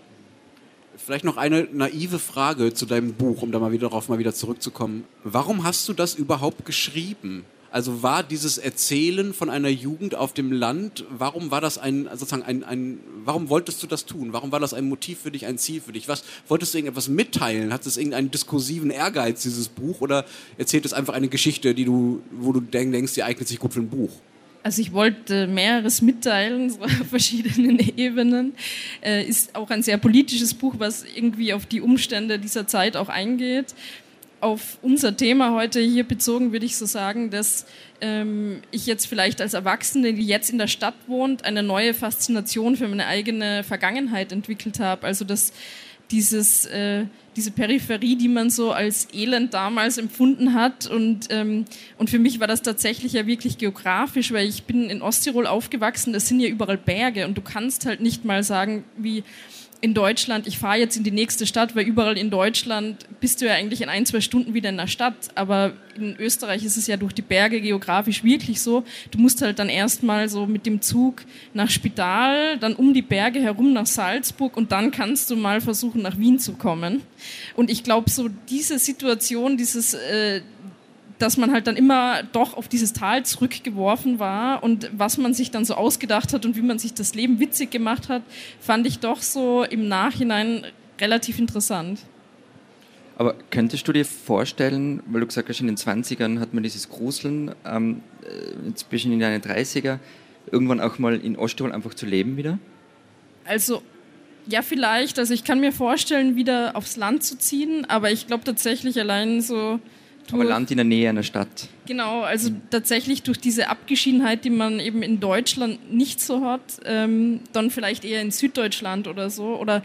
Vielleicht noch eine naive Frage zu deinem Buch, um da mal wieder darauf mal wieder zurückzukommen. Warum hast du das überhaupt geschrieben? Also war dieses Erzählen von einer Jugend auf dem Land, warum war das ein, sozusagen ein, ein, warum wolltest du das tun? Warum war das ein Motiv für dich, ein Ziel für dich? Was, wolltest du irgendetwas mitteilen? Hat es irgendeinen diskursiven Ehrgeiz, dieses Buch? Oder erzählt es einfach eine Geschichte, die du, wo du denkst, die eignet sich gut für ein Buch? Also ich wollte mehreres mitteilen, so auf verschiedenen Ebenen. Äh, ist auch ein sehr politisches Buch, was irgendwie auf die Umstände dieser Zeit auch eingeht auf unser Thema heute hier bezogen würde ich so sagen, dass ähm, ich jetzt vielleicht als Erwachsene, die jetzt in der Stadt wohnt, eine neue Faszination für meine eigene Vergangenheit entwickelt habe. Also dass dieses, äh, diese Peripherie, die man so als Elend damals empfunden hat. Und, ähm, und für mich war das tatsächlich ja wirklich geografisch, weil ich bin in Osttirol aufgewachsen, das sind ja überall Berge und du kannst halt nicht mal sagen, wie in Deutschland, ich fahre jetzt in die nächste Stadt, weil überall in Deutschland bist du ja eigentlich in ein, zwei Stunden wieder in der Stadt. Aber in Österreich ist es ja durch die Berge geografisch wirklich so. Du musst halt dann erstmal so mit dem Zug nach Spital, dann um die Berge herum nach Salzburg und dann kannst du mal versuchen, nach Wien zu kommen. Und ich glaube, so diese Situation, dieses, äh, dass man halt dann immer doch auf dieses Tal zurückgeworfen war und was man sich dann so ausgedacht hat und wie man sich das Leben witzig gemacht hat, fand ich doch so im Nachhinein relativ interessant. Aber könntest du dir vorstellen, weil du gesagt hast, in den 20ern hat man dieses Gruseln, ähm, äh, jetzt bist du in deinen 30er, irgendwann auch mal in Osttirol einfach zu leben wieder? Also, ja, vielleicht. Also, ich kann mir vorstellen, wieder aufs Land zu ziehen, aber ich glaube tatsächlich allein so aber Land in der Nähe einer Stadt. Genau, also tatsächlich durch diese Abgeschiedenheit, die man eben in Deutschland nicht so hat, ähm, dann vielleicht eher in Süddeutschland oder so. Oder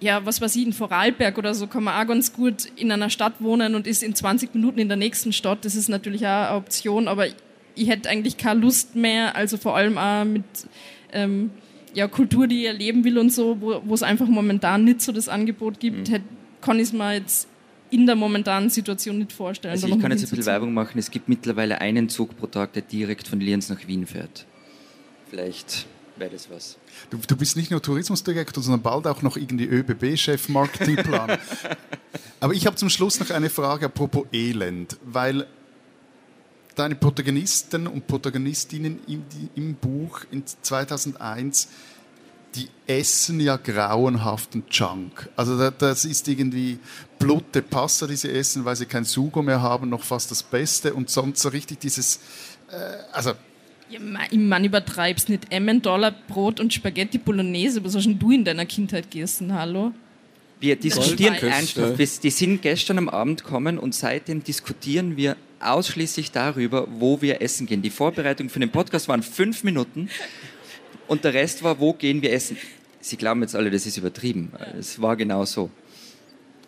ja, was weiß ich, in Vorarlberg oder so kann man auch ganz gut in einer Stadt wohnen und ist in 20 Minuten in der nächsten Stadt. Das ist natürlich auch eine Option, aber ich hätte eigentlich keine Lust mehr, also vor allem auch mit ähm, ja, Kultur, die ich erleben will und so, wo es einfach momentan nicht so das Angebot gibt, mhm. hätte, kann ich es mir jetzt in der momentanen Situation nicht vorstellen. Also ich kann jetzt ein bisschen Werbung machen. Es gibt mittlerweile einen Zug pro Tag, der direkt von Lienz nach Wien fährt. Vielleicht wäre das was. Du, du, bist nicht nur Tourismusdirektor, sondern bald auch noch irgendwie ÖBB-Chef Marketingplan. Aber ich habe zum Schluss noch eine Frage apropos Elend, weil deine Protagonisten und Protagonistinnen im, im Buch in 2001 die essen ja grauenhaften Junk. Also das ist irgendwie Blut de Passa, die sie essen, weil sie kein Sugo mehr haben, noch fast das Beste und sonst so richtig dieses, äh, also ja, Mann, übertreibst nicht. Emmentaler Brot und Spaghetti Bolognese, was hast denn du in deiner Kindheit gegessen, hallo? Wir diskutieren ernsthaft. Die sind gestern am Abend gekommen und seitdem diskutieren wir ausschließlich darüber, wo wir essen gehen. Die Vorbereitung für den Podcast waren fünf Minuten und der Rest war, wo gehen wir essen. Sie glauben jetzt alle, das ist übertrieben. Es war genau so.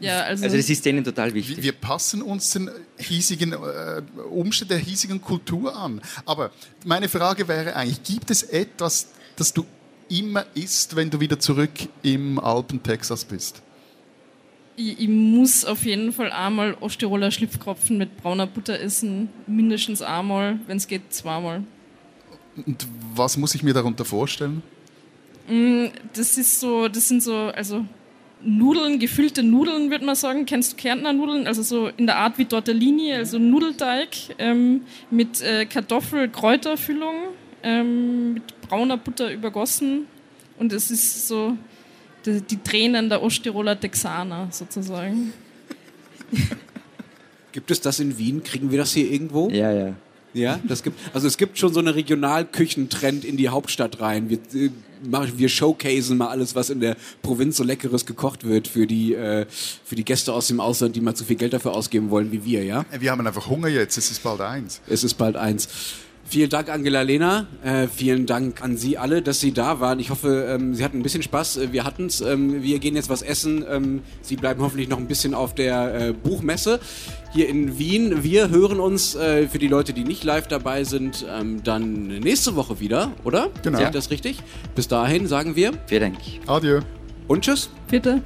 Ja, also, also das ist denen total wichtig. Wir passen uns den hiesigen äh, Umständen der hiesigen Kultur an. Aber meine Frage wäre eigentlich, gibt es etwas das du immer isst, wenn du wieder zurück im Alpen Texas bist? Ich, ich muss auf jeden Fall einmal Osttiroler Schlipfkropfen mit brauner Butter essen. Mindestens einmal, wenn es geht, zweimal. Und was muss ich mir darunter vorstellen? Das ist so, das sind so, also Nudeln, gefüllte Nudeln, würde man sagen. Kennst du Kärntner Nudeln? Also so in der Art wie Tortellini, also Nudelteig ähm, mit äh, Kartoffel-Kräuterfüllung, ähm, mit brauner Butter übergossen. Und es ist so die, die Tränen der Osttiroler Texaner sozusagen. Gibt es das in Wien? Kriegen wir das hier irgendwo? Ja, ja. Ja, das gibt, also es gibt schon so eine Regionalküchentrend in die Hauptstadt rein. Wir, machen, wir showcasen mal alles, was in der Provinz so leckeres gekocht wird für die, äh, für die Gäste aus dem Ausland, die mal zu viel Geld dafür ausgeben wollen wie wir, ja? Wir haben einfach Hunger jetzt, es ist bald eins. Es ist bald eins. Vielen Dank, Angela Lena. Äh, vielen Dank an Sie alle, dass Sie da waren. Ich hoffe, ähm, Sie hatten ein bisschen Spaß. Äh, wir hatten es. Ähm, wir gehen jetzt was essen. Ähm, Sie bleiben hoffentlich noch ein bisschen auf der äh, Buchmesse hier in Wien. Wir hören uns äh, für die Leute, die nicht live dabei sind, ähm, dann nächste Woche wieder, oder? Genau. Sehe ich das richtig? Bis dahin sagen wir Vielen Dank. Adieu. und tschüss. Bitte.